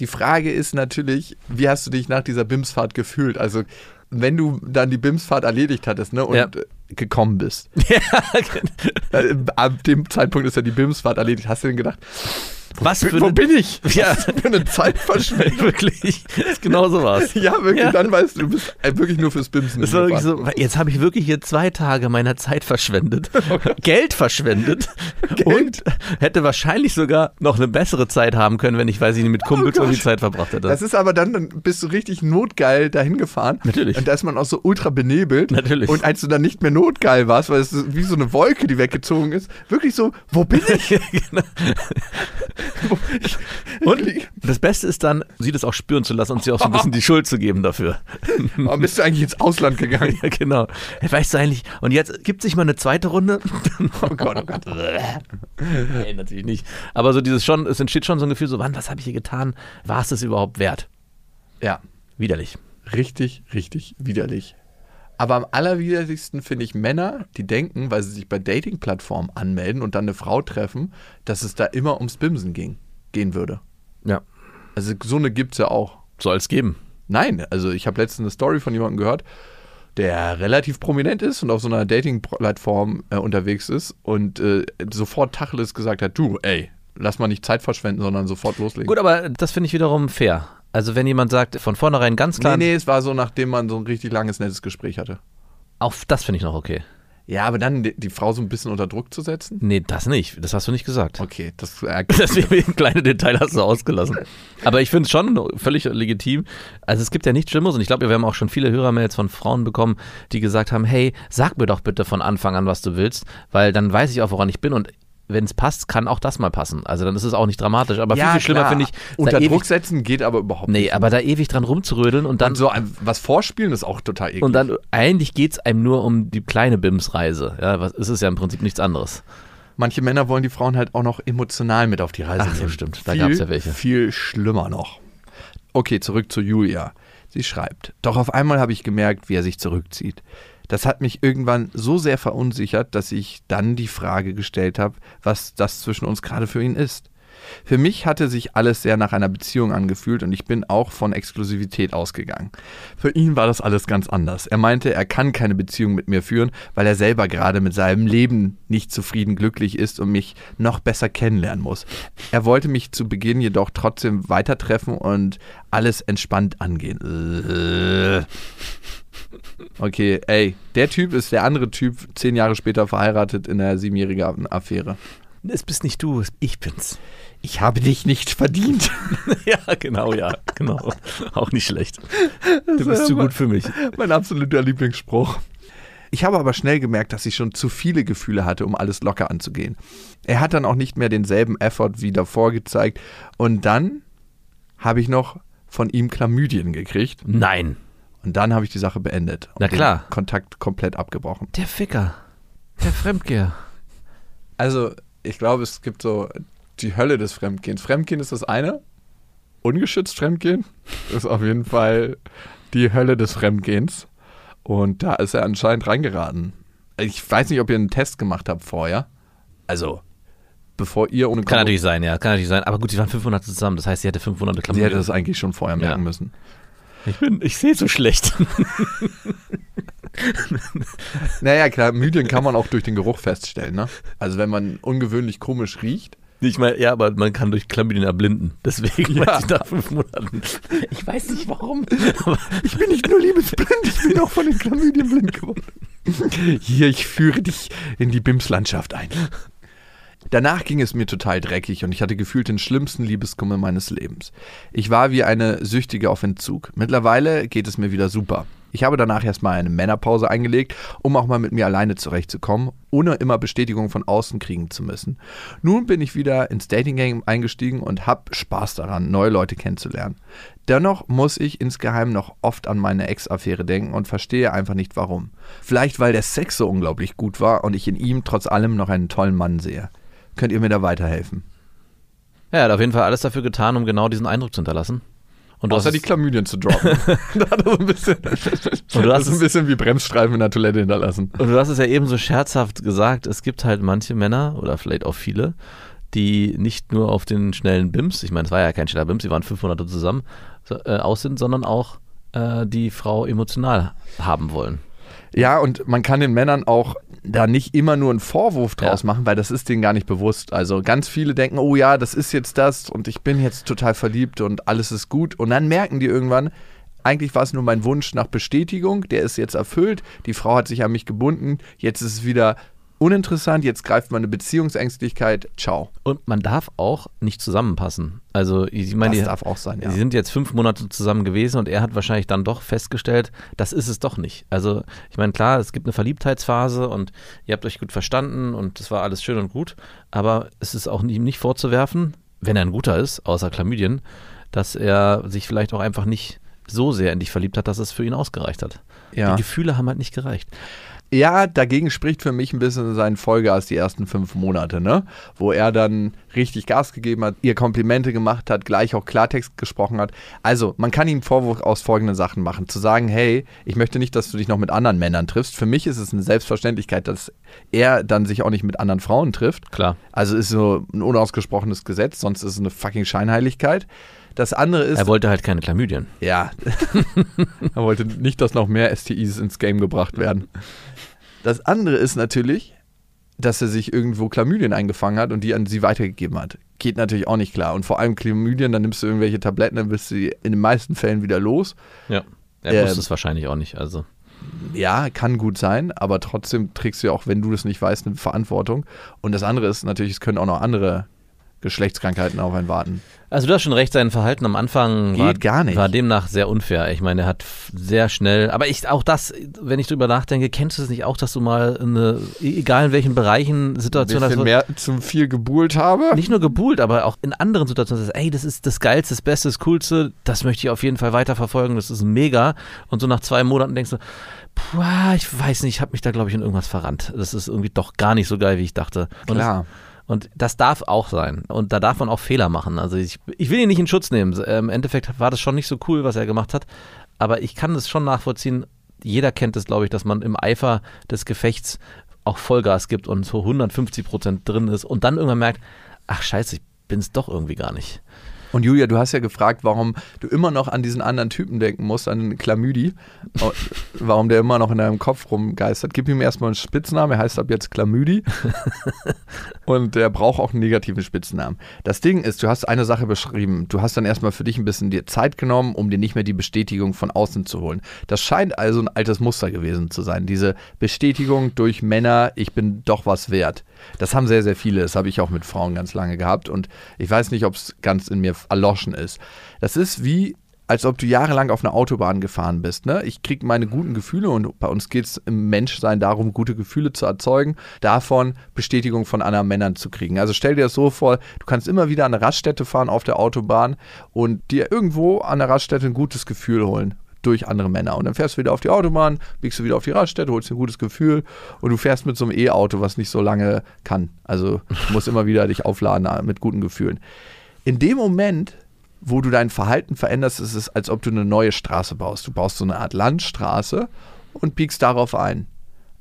Die Frage ist natürlich, wie hast du dich nach dieser BIMSfahrt gefühlt? Also wenn du dann die BIMSfahrt erledigt hattest ne, und Ja. gekommen bist. [LAUGHS] Äh, Ab dem Zeitpunkt ist ja die BIMSfahrt erledigt. Hast du denn gedacht, Was für wo eine- bin ich? [LAUGHS] Ja. Was für eine Zeitverschwendung. [LAUGHS] wirklich. Genau so war's. Ja, wirklich, Ja. dann weißt du, du bist äh, wirklich nur fürs Bimsen. Das war wirklich so, jetzt habe ich wirklich hier zwei Tage meiner Zeit verschwendet, [LAUGHS] Geld verschwendet und hätte wahrscheinlich sogar noch eine bessere Zeit haben können, wenn ich, weiß ich nicht, mit Kumpels Oh irgendwie Zeit verbracht hätte. Das ist aber dann, dann bist du richtig notgeil dahin gefahren. Natürlich. Und da ist man auch so ultra benebelt. Natürlich. Und als du dann nicht mehr notgeil warst, weil es wie so eine Wolke, die weggezogen ist, wirklich so, wo bin ich? Genau. [LAUGHS] Und das Beste ist dann, sie das auch spüren zu lassen und sie auch so ein bisschen die Schuld zu geben dafür. [LAUGHS] Warum bist du eigentlich ins Ausland gegangen? [LAUGHS] Ja, genau. Weißt du eigentlich, und jetzt gibt sich mal eine zweite Runde? Oh Gott, oh Gott. nee, natürlich nicht. Aber so dieses schon, es entsteht schon so ein Gefühl, so, wann, was habe ich hier getan? War es das überhaupt wert? Ja, Widerlich. richtig, richtig widerlich. Aber am allerwiderlichsten finde ich Männer, die denken, weil sie sich bei Dating-Plattformen anmelden und dann eine Frau treffen, dass es da immer ums Bimsen ging, gehen würde. Ja. Also so eine gibt es ja auch. Soll es geben. Nein, also ich habe letztens eine Story von jemandem gehört, der relativ prominent ist und auf so einer Dating-Plattform äh, unterwegs ist und äh, sofort Tacheles gesagt hat, du, ey, lass mal nicht Zeit verschwenden, sondern sofort loslegen. Gut, aber das finde ich wiederum fair. Also wenn jemand sagt, von vornherein ganz klar, Nee, nee, es war so, nachdem man so ein richtig langes, nettes Gespräch hatte. auch das finde ich noch okay. Ja, aber dann die, die Frau so ein bisschen unter Druck zu setzen? Nee, das nicht. Das hast du nicht gesagt. Okay, das [LAUGHS] äh, Deswegen kleine Detail hast du ausgelassen. Aber ich finde es schon völlig legitim. Also es gibt ja nichts Schlimmes und ich glaube, wir haben auch schon viele Hörermails von Frauen bekommen, die gesagt haben, hey, sag mir doch bitte von Anfang an, was du willst, weil dann weiß ich auch, woran ich bin und wenn es passt, kann auch das mal passen. Also dann ist es auch nicht dramatisch. Aber viel, viel schlimmer finde ich, Unter Druck setzen geht aber überhaupt nee, nicht. aber da ewig dran rumzurödeln und dann und so ein, was vorspielen ist auch total eklig. und dann eigentlich geht es einem nur um die kleine Bims-Reise. Ja, was ist es ja im Prinzip nichts anderes. Manche Männer wollen die Frauen halt auch noch emotional mit auf die Reise Ach so, nehmen. stimmt. Da Viel, gab's ja welche. Viel schlimmer noch. Okay, zurück zu Julia. Sie schreibt, doch auf einmal habe ich gemerkt, wie er sich zurückzieht. Das hat mich irgendwann so sehr verunsichert, dass ich dann die Frage gestellt habe, was das zwischen uns gerade für ihn ist. Für mich hatte sich alles sehr nach einer Beziehung angefühlt und ich bin auch von Exklusivität ausgegangen. Für ihn war das alles ganz anders. Er meinte, er kann keine Beziehung mit mir führen, weil er selber gerade mit seinem Leben nicht zufrieden glücklich ist und mich noch besser kennenlernen muss. Er wollte mich zu Beginn jedoch trotzdem weitertreffen und alles entspannt angehen. Äh. Okay, ey, der Typ ist der andere Typ, zehn Jahre später verheiratet in einer siebenjährigen Affäre. Es bist nicht du, ich bin's. Ich habe dich nicht verdient. [LAUGHS] ja, genau, ja, genau. Auch nicht schlecht. Du bist zu gut für mich. Mein absoluter Lieblingsspruch. Ich habe aber schnell gemerkt, dass ich schon zu viele Gefühle hatte, um alles locker anzugehen. Er hat dann auch nicht mehr denselben Effort wie davor gezeigt. Und dann habe ich noch von ihm Chlamydien gekriegt. Nein. Und dann habe ich die Sache beendet. Und Na klar. Den Kontakt komplett abgebrochen. Der Ficker. Der Fremdgeher. Also, ich glaube, es gibt so die Hölle des Fremdgehens. Fremdgehen ist das eine. Ungeschützt Fremdgehen ist auf jeden Fall die Hölle des Fremdgehens. Und da ist er anscheinend reingeraten. Ich weiß nicht, ob ihr einen Test gemacht habt vorher. Also, bevor ihr ohne Kann natürlich sein, ja, kann natürlich sein. Aber gut, sie waren 500 zusammen, das heißt, sie hatte 500 Sie Klamotten. hätte das eigentlich schon vorher merken Ja. müssen. Ich bin, ich sehe so schlecht. [LAUGHS] Naja, klar, Mydien kann man auch durch den Geruch feststellen. Ne? Also, wenn man ungewöhnlich komisch riecht. Ich meine, ja, aber man kann durch Chlamydien erblinden. Deswegen Ja. ich nach fünf Monaten. Ich weiß nicht warum. Aber Ich bin nicht nur liebesblind, ich bin auch von den Chlamydien blind geworden. Hier, ich führe dich in die Bimslandschaft ein. Danach ging es mir total dreckig und ich hatte gefühlt den schlimmsten Liebeskummer meines Lebens. Ich war wie eine Süchtige auf Entzug. Mittlerweile geht es mir wieder super. Ich habe danach erstmal eine Männerpause eingelegt, um auch mal mit mir alleine zurechtzukommen, ohne immer Bestätigung von außen kriegen zu müssen. Nun bin ich wieder ins Dating-Game eingestiegen und habe Spaß daran, neue Leute kennenzulernen. Dennoch muss ich insgeheim noch oft an meine Ex-Affäre denken und verstehe einfach nicht warum. Vielleicht weil der Sex so unglaublich gut war und ich in ihm trotz allem noch einen tollen Mann sehe. Könnt ihr mir da weiterhelfen? ja, er hat auf jeden Fall alles dafür getan, um genau diesen Eindruck zu hinterlassen. Und du Außer hast die Chlamydien zu droppen. [LAUGHS] [LAUGHS] da hat er so ein bisschen, Und du hast das ist ein bisschen wie Bremsstreifen in der Toilette hinterlassen. Und du hast es ja eben so scherzhaft gesagt, es gibt halt manche Männer oder vielleicht auch viele, die nicht nur auf den schnellen Bims, ich meine, es war ja kein schneller Bims, sie waren 500 zusammen, so, äh, aus sind, sondern auch äh, die Frau emotional haben wollen. Ja, und man kann den Männern auch da nicht immer nur einen Vorwurf draus Ja. machen, weil das ist denen gar nicht bewusst. Also ganz viele denken, oh ja, das ist jetzt das und ich bin jetzt total verliebt und alles ist gut. Und dann merken die irgendwann, eigentlich war es nur mein Wunsch nach Bestätigung, der ist jetzt erfüllt, die Frau hat sich an mich gebunden, jetzt ist es wieder uninteressant, jetzt greift meine Beziehungsängstlichkeit, ciao. Und man darf auch nicht zusammenpassen. Also, ich meine, Das die, darf auch sein, ja. sie sind jetzt fünf Monate zusammen gewesen und er hat wahrscheinlich dann doch festgestellt, das ist es doch nicht. Also, ich meine, klar, es gibt eine Verliebtheitsphase und ihr habt euch gut verstanden und das war alles schön und gut, aber es ist auch ihm nicht vorzuwerfen, wenn er ein guter ist, außer Chlamydien, dass er sich vielleicht auch einfach nicht so sehr in dich verliebt hat, dass es für ihn ausgereicht hat. Ja. Die Gefühle haben halt nicht gereicht. Ja, dagegen spricht für mich ein bisschen sein Vollgas die ersten fünf Monate, ne? Wo er dann richtig Gas gegeben hat, ihr Komplimente gemacht hat, gleich auch Klartext gesprochen hat. Also, man kann ihm Vorwurf aus folgenden Sachen machen. Zu sagen, hey, ich möchte nicht, dass du dich noch mit anderen Männern triffst. Für mich ist es eine Selbstverständlichkeit, dass er dann sich auch nicht mit anderen Frauen trifft. Klar. Also ist so ein unausgesprochenes Gesetz, sonst ist es eine fucking Scheinheiligkeit. Das andere ist, Er wollte halt keine Chlamydien. ja. [LAUGHS] er wollte nicht, dass noch mehr STIs ins Game gebracht werden. Das andere ist natürlich, dass er sich irgendwo Chlamydien eingefangen hat und die an sie weitergegeben hat. Geht natürlich auch nicht klar. Und vor allem Chlamydien, dann nimmst du irgendwelche Tabletten, dann bist du in den meisten Fällen wieder los. Ja. Er Ähm, wusste es wahrscheinlich auch nicht. Also. Ja, kann gut sein, aber trotzdem trägst du ja auch, wenn du das nicht weißt, eine Verantwortung. Und das andere ist natürlich, es können auch noch andere Geschlechtskrankheiten auf einen warten. Also du hast schon recht, sein Verhalten am Anfang war, Geht gar nicht. war demnach sehr unfair. Ich meine, er hat sehr schnell, aber ich auch das, wenn ich drüber nachdenke, kennst du es nicht auch, dass du mal eine, egal in welchen Bereichen, bisschen hast, mehr zum viel gebuhlt habe. nicht nur gebuhlt, aber auch in anderen Situationen sagst, ey, das ist das Geilste, das Beste, das Coolste, das möchte ich auf jeden Fall weiterverfolgen, das ist mega. Und so nach zwei Monaten denkst du, puh, ich weiß nicht, ich habe mich da, glaube ich, in irgendwas verrannt. Das ist irgendwie doch gar nicht so geil, wie ich dachte. Und Klar. Und das darf auch sein. Und da darf man auch Fehler machen. Also ich, ich will ihn nicht in Schutz nehmen. Im Endeffekt war das schon nicht so cool, was er gemacht hat. Aber ich kann es schon nachvollziehen. Jeder kennt es, glaube ich, dass man im Eifer des Gefechts auch Vollgas gibt und so 150 Prozent drin ist und dann irgendwann merkt, ach scheiße, ich bin es doch irgendwie gar nicht. Und Julia, du hast ja gefragt, warum du immer noch an diesen anderen Typen denken musst, an den Chlamydi. Und [LAUGHS] warum der immer noch in deinem Kopf rumgeistert. Gib ihm erstmal einen Spitznamen, er heißt ab jetzt Chlamydi. [LAUGHS] Und der braucht auch einen negativen Spitznamen. Das Ding ist, du hast eine Sache beschrieben. Du hast dann erstmal für dich ein bisschen dir Zeit genommen, um dir nicht mehr die Bestätigung von außen zu holen. Das scheint also ein altes Muster gewesen zu sein. Diese Bestätigung durch Männer, ich bin doch was wert. Das haben sehr, sehr viele. Das habe ich auch mit Frauen ganz lange gehabt. Und ich weiß nicht, ob es ganz in mir erloschen ist. Das ist wie als ob du jahrelang auf einer Autobahn gefahren bist. Ne? Ich kriege meine guten Gefühle und bei uns geht es im Menschsein darum, gute Gefühle zu erzeugen, davon Bestätigung von anderen Männern zu kriegen. Also stell dir das so vor, du kannst immer wieder an eine Raststätte fahren auf der Autobahn und dir irgendwo an der Raststätte ein gutes Gefühl holen durch andere Männer. Und dann fährst du wieder auf die Autobahn, biegst du wieder auf die Raststätte, holst dir ein gutes Gefühl und du fährst mit so einem E-Auto, was nicht so lange kann. Also du musst immer wieder dich aufladen mit guten Gefühlen. In dem Moment, wo du dein Verhalten veränderst, ist es, als ob du eine neue Straße baust. Du baust so eine Art Landstraße und biegst darauf ein.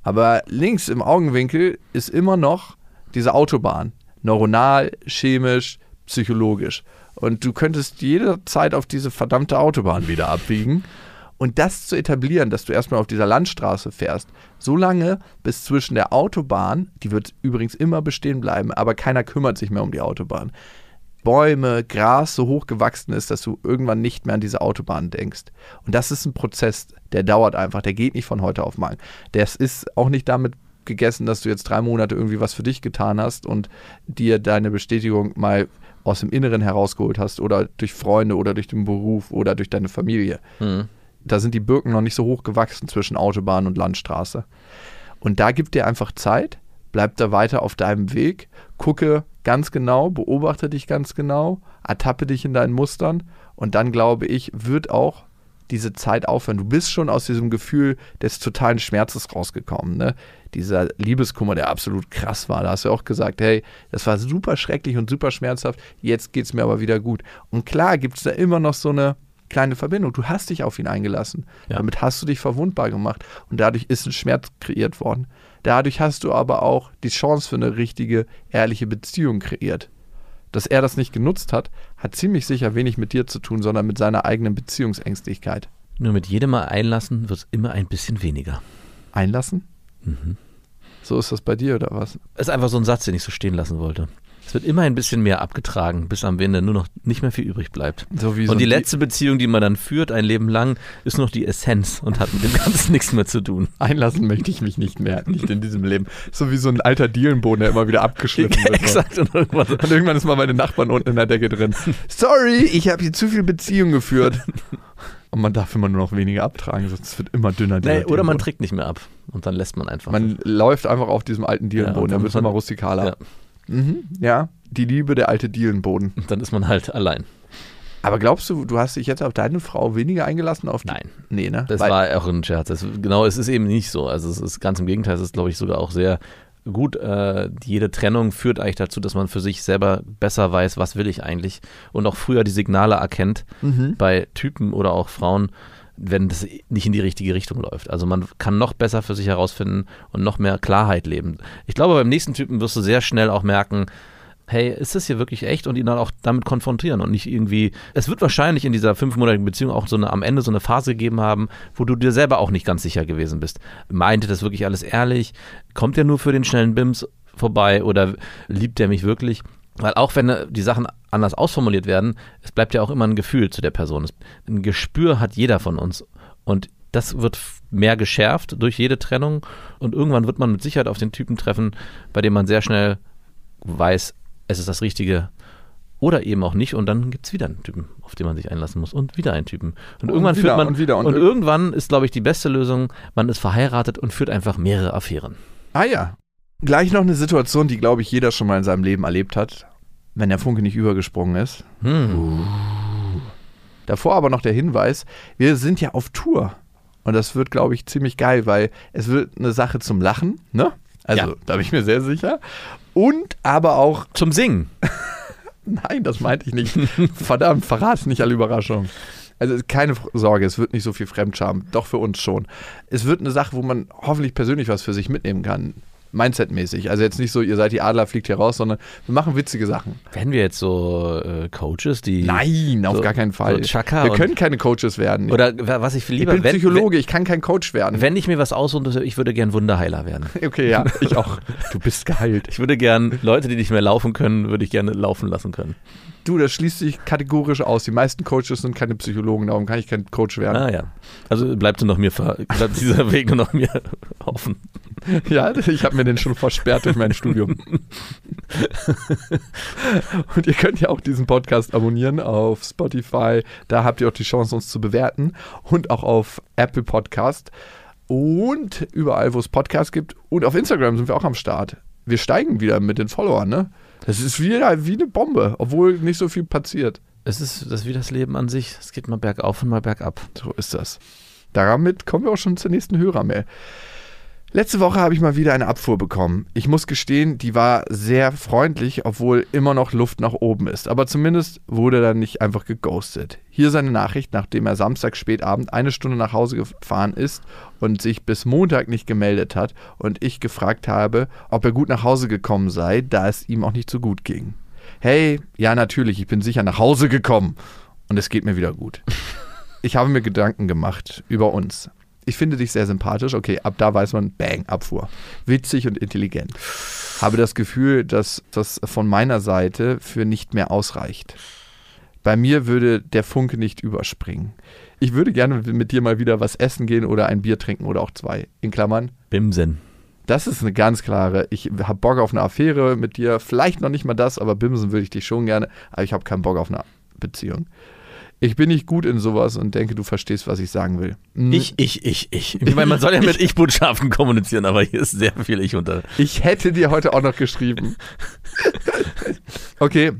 Aber links im Augenwinkel ist immer noch diese Autobahn. Neuronal, chemisch, psychologisch. Und du könntest jederzeit auf diese verdammte Autobahn wieder abbiegen. Und das zu etablieren, dass du erstmal auf dieser Landstraße fährst, so lange, bis zwischen der Autobahn, die wird übrigens immer bestehen bleiben, aber keiner kümmert sich mehr um die Autobahn, Bäume, Gras so hoch gewachsen ist, dass du irgendwann nicht mehr an diese Autobahn denkst. Und das ist ein Prozess, der dauert einfach, der geht nicht von heute auf morgen. Das ist auch nicht damit gegessen, dass du jetzt drei Monate irgendwie was für dich getan hast und dir deine Bestätigung mal aus dem Inneren herausgeholt hast oder durch Freunde oder durch den Beruf oder durch deine Familie. Mhm. Da sind die Birken noch nicht so hoch gewachsen zwischen Autobahn und Landstraße. Und da gibt dir einfach Zeit, bleib da weiter auf deinem Weg, gucke ganz genau, beobachte dich ganz genau, ertappe dich in deinen Mustern und dann glaube ich, wird auch diese Zeit aufhören. Du bist schon aus diesem Gefühl des totalen Schmerzes rausgekommen. Ne? Dieser Liebeskummer, der absolut krass war. Da hast du auch gesagt, hey, das war super schrecklich und super schmerzhaft, jetzt geht es mir aber wieder gut. Und klar gibt es da immer noch so eine kleine Verbindung. Du hast dich auf ihn eingelassen. Ja. Damit hast du dich verwundbar gemacht und dadurch ist ein Schmerz kreiert worden. Dadurch hast du aber auch die Chance für eine richtige, ehrliche Beziehung kreiert. Dass er das nicht genutzt hat, hat ziemlich sicher wenig mit dir zu tun, sondern mit seiner eigenen Beziehungsängstlichkeit. Nur mit jedem Mal einlassen wird es immer ein bisschen weniger. Einlassen? So ist das bei dir oder was? ist einfach so ein Satz, den ich so stehen lassen wollte. Es wird immer ein bisschen mehr abgetragen, bis am Ende nur noch nicht mehr viel übrig bleibt. So wie so und die letzte Beziehung, die man dann führt, ein Leben lang, ist noch die Essenz und hat mit dem Ganzen [LAUGHS] nichts mehr zu tun. Einlassen möchte ich mich nicht mehr, nicht in diesem Leben. So wie so ein alter Dielenboden, der immer wieder abgeschliffen [LAUGHS] wird. so. Exakt. Und irgendwann, Und irgendwann ist mal meine Nachbarn unten in der Decke drin. Sorry, ich habe hier zu viel Beziehung geführt. Und man darf immer nur noch weniger abtragen, sonst wird immer dünner. nee, oder man trägt nicht mehr ab und dann lässt man einfach. Man läuft einfach auf diesem alten Ja, Dielenboden, und der dann wird immer rustikaler. Ja. Mhm, ja, die Liebe der alte Dielenboden. und dann ist man halt allein. Aber glaubst du, du hast dich jetzt auf deine Frau weniger eingelassen? Auf die? Nein. Nee, ne? Das Weil- war auch ein Scherz. Das, genau, es ist eben nicht so. Also es ist ganz im Gegenteil, es ist, glaube ich, sogar auch sehr gut. Äh, jede Trennung führt eigentlich dazu, dass man für sich selber besser weiß, was will ich eigentlich und auch früher die Signale erkennt Mhm. bei Typen oder auch Frauen, wenn das nicht in die richtige Richtung läuft. Also man kann noch besser für sich herausfinden und noch mehr Klarheit leben. Ich glaube, beim nächsten Typen wirst du sehr schnell auch merken, hey, ist das hier wirklich echt und ihn dann auch damit konfrontieren und nicht irgendwie. Es wird wahrscheinlich in dieser fünfmonatigen Beziehung auch so eine am Ende so eine Phase gegeben haben, wo du dir selber auch nicht ganz sicher gewesen bist. Meinte das wirklich alles ehrlich? Kommt er nur für den schnellen Bims? vorbei oder liebt der mich wirklich? Weil auch wenn äh, die Sachen anders ausformuliert werden, es bleibt ja auch immer ein Gefühl zu der Person. Ein Gespür hat jeder von uns. Und das wird mehr geschärft durch jede Trennung. Und irgendwann wird man mit Sicherheit auf den Typen treffen, bei dem man sehr schnell weiß, es ist das Richtige. Oder eben auch nicht. Und dann gibt es wieder einen Typen, auf den man sich einlassen muss. Und wieder einen Typen. Und, Und irgendwann wieder führt man. und wieder und und ir- irgendwann ist, glaube ich, die beste Lösung, man ist verheiratet und führt einfach mehrere Affären. Ah ja. Gleich noch eine Situation, die, glaube ich, jeder schon mal in seinem Leben erlebt hat, wenn der Funke nicht übergesprungen ist. Hm. Davor aber noch der Hinweis, wir sind ja auf Tour. Und das wird, glaube ich, ziemlich geil, weil es wird eine Sache zum Lachen, ne? Also, Ja. da bin ich mir sehr sicher. Und aber auch, [LAUGHS] Zum Singen. nein, das meinte ich nicht. Verdammt, verrat nicht alle Überraschungen. Also keine Sorge, es wird nicht so viel Fremdscham, doch für uns schon. Es wird eine Sache, wo man hoffentlich persönlich was für sich mitnehmen kann. Mindset-mäßig. Also jetzt nicht so, ihr seid die Adler, fliegt hier raus, sondern wir machen witzige Sachen. Werden wir jetzt so äh, Coaches, die. Nein, auf so- gar keinen Fall. so Chaka wir können keine Coaches werden. Oder wa- was ich viel ich lieber bin wenn- Psychologe, ich kann kein Coach werden. Wenn, wenn ich mir was aussuche, ich würde gern Wunderheiler werden. [LAUGHS] Okay, ja, ich auch. [LAUGHS] Du bist geheilt. Ich würde gern Leute, die nicht mehr laufen können, würde ich gerne laufen lassen können. Du, das schließt sich kategorisch aus. Die meisten Coaches sind keine Psychologen, darum kann ich kein Coach werden. Ah ja. Also bleibt nur noch mir bleibt dieser [LAUGHS] Weg nur noch mir offen. Ja, ich habe mir den schon versperrt durch mein Studium. [LAUGHS] Und ihr könnt ja auch diesen Podcast abonnieren auf Spotify. Da habt ihr auch die Chance, uns zu bewerten. Und auch auf Apple Podcast. Und überall, wo es Podcasts gibt. Und auf Instagram sind wir auch am Start. Wir steigen wieder mit den Followern, ne? Das ist wieder wie eine Bombe, obwohl nicht so viel passiert. Es ist das ist wie das Leben an sich. Es geht mal bergauf und mal bergab. So ist das. Damit kommen wir auch schon zur nächsten Hörermail. Letzte Woche habe ich mal wieder eine Abfuhr bekommen. Ich muss gestehen, die war sehr freundlich, obwohl immer noch Luft nach oben ist. Aber zumindest wurde er dann nicht einfach geghostet. Hier seine Nachricht, nachdem er Samstag spätabend eine Stunde nach Hause gefahren ist und sich bis Montag nicht gemeldet hat und ich gefragt habe, ob er gut nach Hause gekommen sei, da es ihm auch nicht so gut ging. Hey, ja natürlich, ich bin sicher nach Hause gekommen und es geht mir wieder gut. [LAUGHS] Ich habe mir Gedanken gemacht über uns. Ich finde dich sehr sympathisch. Okay, ab da weiß man, bang, Abfuhr. Witzig und intelligent. Habe das Gefühl, dass das von meiner Seite für nicht mehr ausreicht. Bei mir würde der Funke nicht überspringen. Ich würde gerne mit dir mal wieder was essen gehen oder ein Bier trinken oder auch zwei. In Klammern. Bimsen. Das ist eine ganz klare. Ich habe Bock auf eine Affäre mit dir. Vielleicht noch nicht mal das, aber Bimsen würde ich dich schon gerne. Aber ich habe keinen Bock auf eine Beziehung. Ich bin nicht gut in sowas und denke, du verstehst, was ich sagen will. Ich, ich, ich, ich. Ich meine, man soll ja mit [LAUGHS] Ich-Botschaften kommunizieren, aber hier ist sehr viel Ich unter. Ich hätte dir heute auch noch geschrieben. [LAUGHS] okay.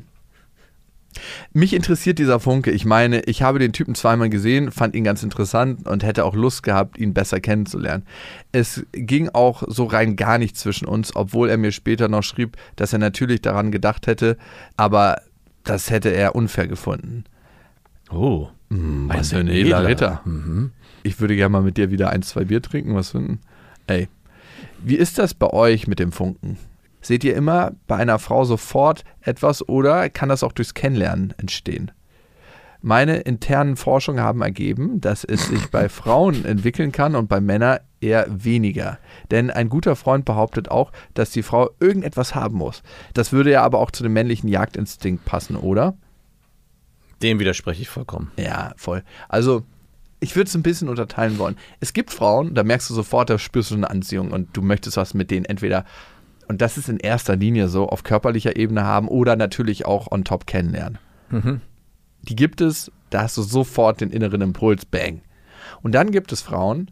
Mich interessiert dieser Funke. Ich meine, ich habe den Typen zweimal gesehen, fand ihn ganz interessant und hätte auch Lust gehabt, ihn besser kennenzulernen. Es ging auch so rein gar nicht zwischen uns, obwohl er mir später noch schrieb, dass er natürlich daran gedacht hätte, aber das hätte er unfair gefunden. Oh. Was für ein edler Ritter. Ich würde gerne mal mit dir wieder ein, zwei Bier trinken. Was finden? Ey, wie ist das bei euch mit dem Funken? Seht ihr immer bei einer Frau sofort etwas oder kann das auch durchs Kennenlernen entstehen? Meine internen Forschungen haben ergeben, dass es sich [LAUGHS] bei Frauen entwickeln kann und bei Männern eher weniger. Denn ein guter Freund behauptet auch, dass die Frau irgendetwas haben muss. Das würde ja aber auch zu dem männlichen Jagdinstinkt passen, oder? Dem widerspreche ich vollkommen. Ja, voll. Also, ich würde es ein bisschen unterteilen wollen. Es gibt Frauen, da merkst du sofort, da spürst du eine Anziehung und du möchtest was mit denen entweder, und das ist in erster Linie so, auf körperlicher Ebene haben oder natürlich auch on top kennenlernen. Die gibt es, da hast du sofort den inneren Impuls, bang. Und dann gibt es Frauen,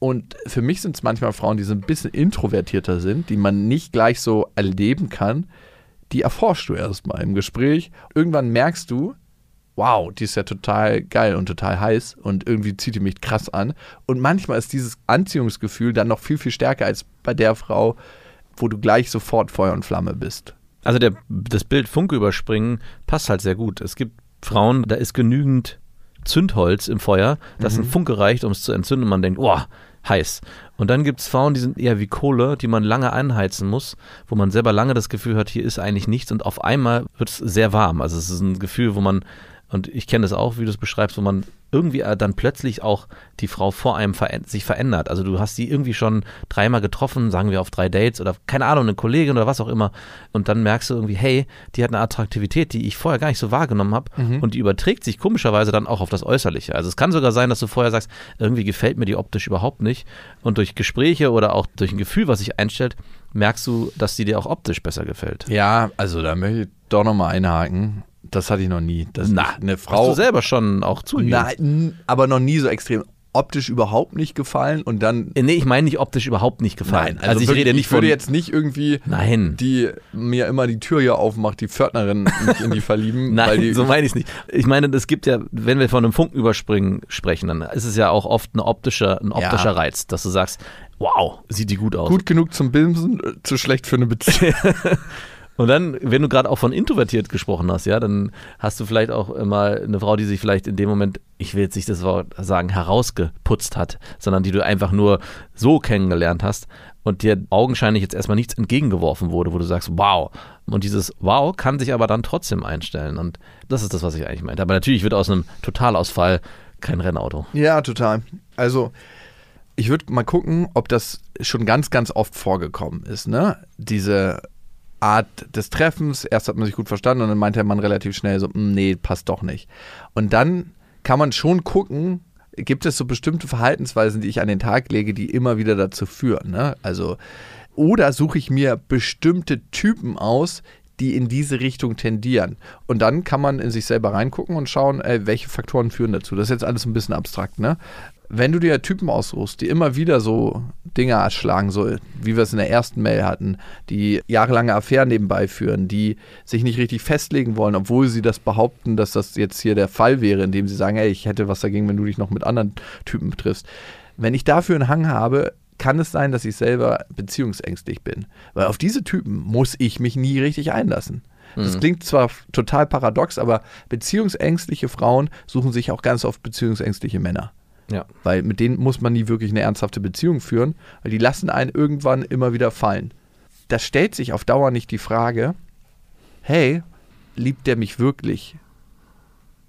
und für mich sind es manchmal Frauen, die so ein bisschen introvertierter sind, die man nicht gleich so erleben kann. Die erforschst du erstmal im Gespräch. Irgendwann merkst du, wow, die ist ja total geil und total heiß und irgendwie zieht die mich krass an. Und manchmal ist dieses Anziehungsgefühl dann noch viel, viel stärker als bei der Frau, wo du gleich sofort Feuer und Flamme bist. Also der, das Bild Funke überspringen passt halt sehr gut. Es gibt Frauen, da ist genügend Zündholz im Feuer, dass ein Funke reicht, um es zu entzünden und man denkt, oh, heiß. Und dann gibt es Frauen, die sind eher wie Kohle, die man lange anheizen muss, wo man selber lange das Gefühl hat, hier ist eigentlich nichts und auf einmal wird es sehr warm. Also es ist ein Gefühl, wo man Und ich kenne das auch, wie du es beschreibst, wo man irgendwie äh, dann plötzlich auch die Frau vor einem veränd sich verändert. Also du hast sie irgendwie schon dreimal getroffen, sagen wir auf drei Dates oder keine Ahnung, eine Kollegin oder was auch immer. Und dann merkst du irgendwie, hey, die hat eine Attraktivität, die ich vorher gar nicht so wahrgenommen habe. Mhm. Und die überträgt sich komischerweise dann auch auf das Äußerliche. Also es kann sogar sein, dass du vorher sagst, irgendwie gefällt mir die optisch überhaupt nicht. Und durch Gespräche oder auch durch ein Gefühl, was sich einstellt, merkst du, dass sie dir auch optisch besser gefällt. Ja, also da möchte ich doch nochmal einhaken. Das hatte ich noch nie. Dass Na, eine Hast Frau. du selber schon auch zugegeben? Nein, aber noch nie so extrem optisch überhaupt nicht gefallen und dann. Äh, Nee, ich meine nicht optisch überhaupt nicht gefallen. Nein, also, ich wirklich, rede nicht ich würde von. jetzt nicht irgendwie Nein. die mir immer die Tür hier aufmacht, die Pförtnerin [LAUGHS] mich in die verlieben. weil Nein, die, so meine ich es nicht. Ich meine, es gibt ja, wenn wir von einem Funkenüberspringen sprechen, dann ist es ja auch oft ein optischer, ein optischer Ja. Reiz, dass du sagst, wow, sieht die gut aus. gut genug zum Bimsen, äh, zu schlecht für eine Beziehung. [LAUGHS] Und dann, wenn du gerade auch von introvertiert gesprochen hast, ja, dann hast du vielleicht auch mal eine Frau, die sich vielleicht in dem Moment, ich will jetzt nicht das Wort sagen, herausgeputzt hat, sondern die du einfach nur so kennengelernt hast und dir augenscheinlich jetzt erstmal nichts entgegengeworfen wurde, wo du sagst, wow. Und dieses Wow kann sich aber dann trotzdem einstellen. Und das ist das, was ich eigentlich meinte. Aber natürlich wird aus einem Totalausfall kein Rennauto. Ja, total. Also, ich würde mal gucken, ob das schon ganz, ganz oft vorgekommen ist, ne? Diese Art des Treffens. Erst hat man sich gut verstanden und dann meinte der Mann relativ schnell so, "Mm, nee, passt doch nicht. Und dann kann man schon gucken, gibt es so bestimmte Verhaltensweisen, die ich an den Tag lege, die immer wieder dazu führen, ne? Also, oder suche ich mir bestimmte Typen aus, die in diese Richtung tendieren. Und dann kann man in sich selber reingucken und schauen, ey, welche Faktoren führen dazu. Das ist jetzt alles ein bisschen abstrakt, ne? Wenn du dir Typen aussuchst, die immer wieder so Dinge erschlagen, so wie wir es in der ersten Mail hatten, die jahrelange Affären nebenbei führen, die sich nicht richtig festlegen wollen, obwohl sie das behaupten, dass das jetzt hier der Fall wäre, indem sie sagen, ey, ich hätte was dagegen, wenn du dich noch mit anderen Typen triffst. Wenn ich dafür einen Hang habe, kann es sein, dass ich selber beziehungsängstlich bin. Weil auf diese Typen muss ich mich nie richtig einlassen. Das klingt zwar total paradox, aber beziehungsängstliche Frauen suchen sich auch ganz oft beziehungsängstliche Männer. Ja. Weil mit denen muss man nie wirklich eine ernsthafte Beziehung führen, weil die lassen einen irgendwann immer wieder fallen. Da stellt sich auf Dauer nicht die Frage, hey, liebt der mich wirklich?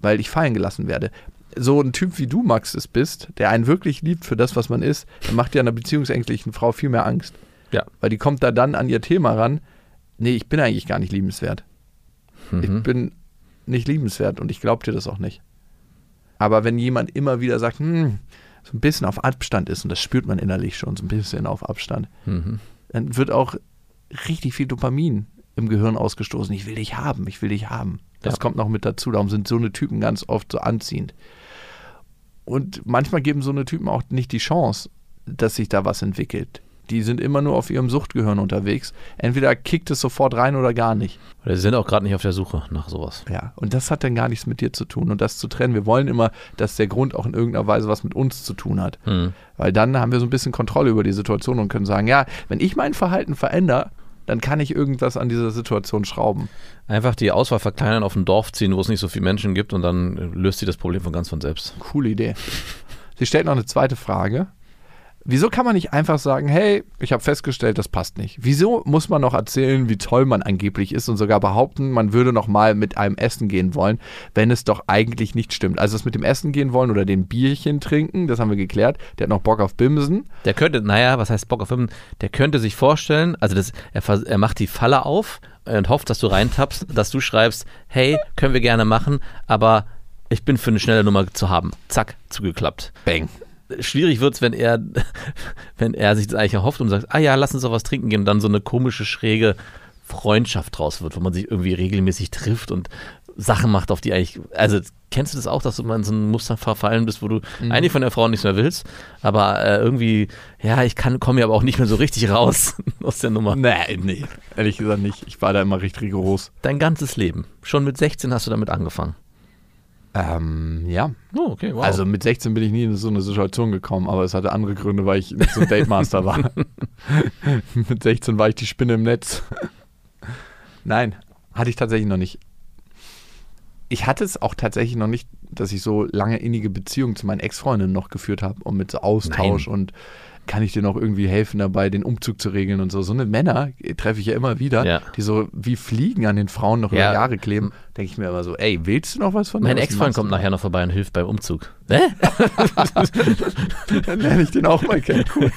Weil ich fallen gelassen werde. So ein Typ wie du, Max, es bist, der einen wirklich liebt für das, was man ist, der macht ja einer beziehungsängstlichen Frau viel mehr Angst. Ja. Weil die kommt da dann an ihr Thema ran, nee, ich bin eigentlich gar nicht liebenswert. Ich Mhm. bin nicht liebenswert und ich glaube dir das auch nicht. Aber wenn jemand immer wieder sagt, hm, so ein bisschen auf Abstand ist, und das spürt man innerlich schon, so ein bisschen auf Abstand, Mhm. dann wird auch richtig viel Dopamin im Gehirn ausgestoßen. Ich will dich haben, ich will dich haben. Das Ja. kommt noch mit dazu. Darum sind so eine Typen ganz oft so anziehend. Und manchmal geben so eine Typen auch nicht die Chance, dass sich da was entwickelt. Die sind immer nur auf ihrem Suchtgehirn unterwegs. Entweder kickt es sofort rein oder gar nicht. Oder sie sind auch gerade nicht auf der Suche nach sowas. Ja, und das hat dann gar nichts mit dir zu tun und das zu trennen. Wir wollen immer, dass der Grund auch in irgendeiner Weise was mit uns zu tun hat. Mhm. Weil dann haben wir so ein bisschen Kontrolle über die Situation und können sagen, ja, wenn ich mein Verhalten verändere, dann kann ich irgendwas an dieser Situation schrauben. Einfach die Auswahl verkleinern, auf ein Dorf ziehen, wo es nicht so viele Menschen gibt und dann äh, löst sie das Problem von ganz von selbst. Coole Idee. Sie stellt noch eine zweite Frage. Wieso kann man nicht einfach sagen, hey, ich habe festgestellt, das passt nicht? Wieso muss man noch erzählen, wie toll man angeblich ist und sogar behaupten, man würde noch mal mit einem essen gehen wollen, wenn es doch eigentlich nicht stimmt? Also das mit dem Essen gehen wollen oder den Bierchen trinken, das haben wir geklärt. Der hat noch Bock auf Bimsen. Der könnte, naja, was heißt Bock auf Filmen? Der könnte sich vorstellen, also das, er, er macht die Falle auf und hofft, dass du reintappst, dass du schreibst, hey, können wir gerne machen, aber ich bin für eine schnelle Nummer zu haben. Zack, zugeklappt. Bang. Schwierig wird's, wenn er, [LAUGHS] wenn er sich das eigentlich erhofft und sagt, ah ja, lass uns doch was trinken gehen und dann so eine komische, schräge Freundschaft draus wird, wo man sich irgendwie regelmäßig trifft und Sachen macht, auf die eigentlich, also kennst du das auch, dass du mal in so ein Muster verfallen bist, wo du eigentlich von der Frau nichts mehr willst, aber äh, irgendwie, ja, ich kann, komme ja aber auch nicht mehr so richtig raus [LAUGHS] aus der Nummer. Nee, nee, ehrlich gesagt nicht. Ich war da immer recht rigoros. Dein ganzes Leben. Schon mit 16 hast du damit angefangen. Ähm, ja. Oh, okay, wow. Also mit 16 bin ich nie in so eine Situation gekommen, aber es hatte andere Gründe, weil ich nicht so ein Date Master war. [LAUGHS] [LAUGHS] mit 16 war ich die Spinne im Netz. Nein, hatte ich tatsächlich noch nicht. Ich hatte es auch tatsächlich noch nicht, dass ich so lange innige Beziehungen zu meinen Ex-Freundinnen noch geführt habe und mit so Austausch Nein. und kann ich dir noch irgendwie helfen dabei, den Umzug zu regeln und so. So eine Männer treffe ich ja immer wieder, Ja. die so wie Fliegen an den Frauen noch Ja. über Jahre kleben. Denke ich mir immer so, ey, willst du noch was von Mein der? Was Ex-Freund kommt nachher noch vorbei und hilft beim Umzug. Hä? [LAUGHS] Dann lerne ich den auch mal kennen. Cool.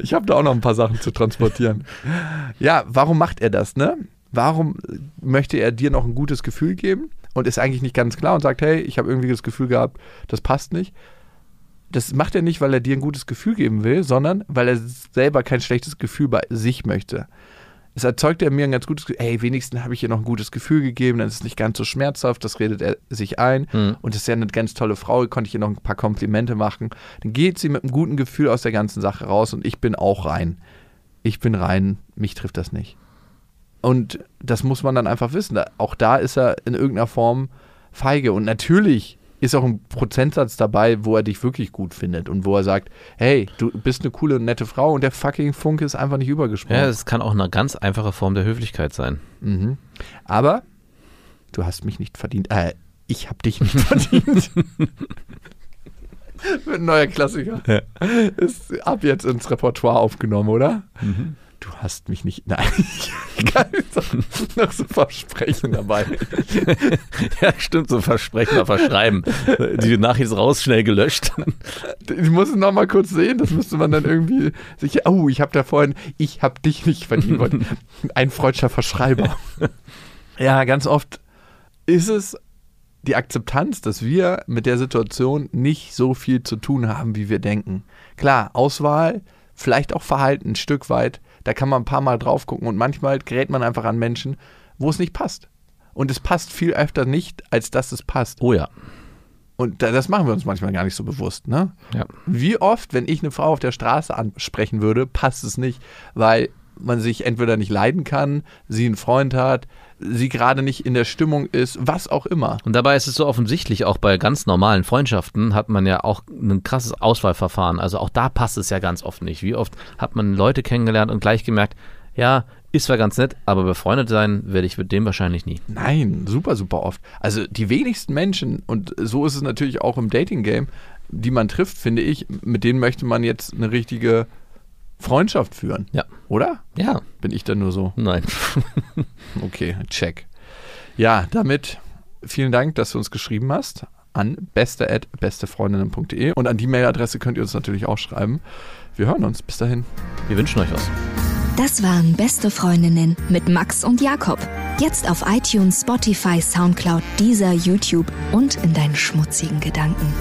Ich habe da auch noch ein paar Sachen zu transportieren. Ja, warum macht er das, ne? Warum möchte er dir noch ein gutes Gefühl geben und ist eigentlich nicht ganz klar und sagt, hey, ich habe irgendwie das Gefühl gehabt, das passt nicht. Das macht er nicht, weil er dir ein gutes Gefühl geben will, sondern weil er selber kein schlechtes Gefühl bei sich möchte. Es erzeugt er mir ein ganz gutes Gefühl, ey, wenigstens habe ich ihr noch ein gutes Gefühl gegeben, dann ist es nicht ganz so schmerzhaft, das redet er sich ein. Hm. Und ist ja eine ganz tolle Frau, konnte ich ihr noch ein paar Komplimente machen. Dann geht sie mit einem guten Gefühl aus der ganzen Sache raus und ich bin auch rein. Ich bin rein, mich trifft das nicht. Und das muss man dann einfach wissen. Auch da ist er in irgendeiner Form feige. Und natürlich ist auch ein Prozentsatz dabei, wo er dich wirklich gut findet und wo er sagt, hey, du bist eine coole und nette Frau und der fucking Funke ist einfach nicht übergesprungen. Ja, es kann auch eine ganz einfache Form der Höflichkeit sein. Mhm. Aber du hast mich nicht verdient. Äh, ich habe dich nicht [LAUGHS] verdient. Ein neuer Klassiker. Ist ab jetzt ins Repertoire aufgenommen, oder? Du hast mich nicht. Nein, [LAUGHS] ich noch so Versprechen dabei. [LAUGHS] Ja, stimmt, so Versprechen auf Verschreiben. Die Nachricht ist raus, schnell gelöscht. Ich muss es noch mal kurz sehen. Das müsste man dann irgendwie sich. Oh, ich habe da vorhin. Ich habe dich nicht verdient. wollen. [LAUGHS] Ein freudscher Verschreiber. Ja, ganz oft ist es die Akzeptanz, dass wir mit der Situation nicht so viel zu tun haben, wie wir denken. Klar, Auswahl, vielleicht auch Verhalten ein Stück weit, da kann man ein paar Mal drauf gucken und manchmal gerät man einfach an Menschen, wo es nicht passt. Und es passt viel öfter nicht, als dass es passt. Oh ja. Und da- das machen wir uns manchmal gar nicht so bewusst, ne? ja. Wie oft, wenn ich eine Frau auf der Straße ansprechen würde, passt es nicht, weil man sich entweder nicht leiden kann, sie einen Freund hat, sie gerade nicht in der Stimmung ist, was auch immer. Und dabei ist es so offensichtlich, auch bei ganz normalen Freundschaften hat man ja auch ein krasses Auswahlverfahren. Also auch da passt es ja ganz oft nicht. Wie oft hat man Leute kennengelernt und gleich gemerkt, ja, ist zwar ganz nett, aber befreundet sein werde ich mit dem wahrscheinlich nie. Nein, super, super oft. Also die wenigsten Menschen, und so ist es natürlich auch im Dating-Game, die man trifft, finde ich, mit denen möchte man jetzt eine richtige Freundschaft führen. Ja. Oder? Ja, Bin ich dann nur so? nein. [LAUGHS] Okay, check. Ja, damit vielen Dank, dass du uns geschrieben hast an beste@bestefreundinnen.de und an die Mailadresse könnt ihr uns natürlich auch schreiben. Wir hören uns. Bis dahin. Wir wünschen euch was. Das waren Beste Freundinnen mit Max und Jakob. Jetzt auf iTunes, Spotify, Soundcloud, Deezer, YouTube und in deinen schmutzigen Gedanken.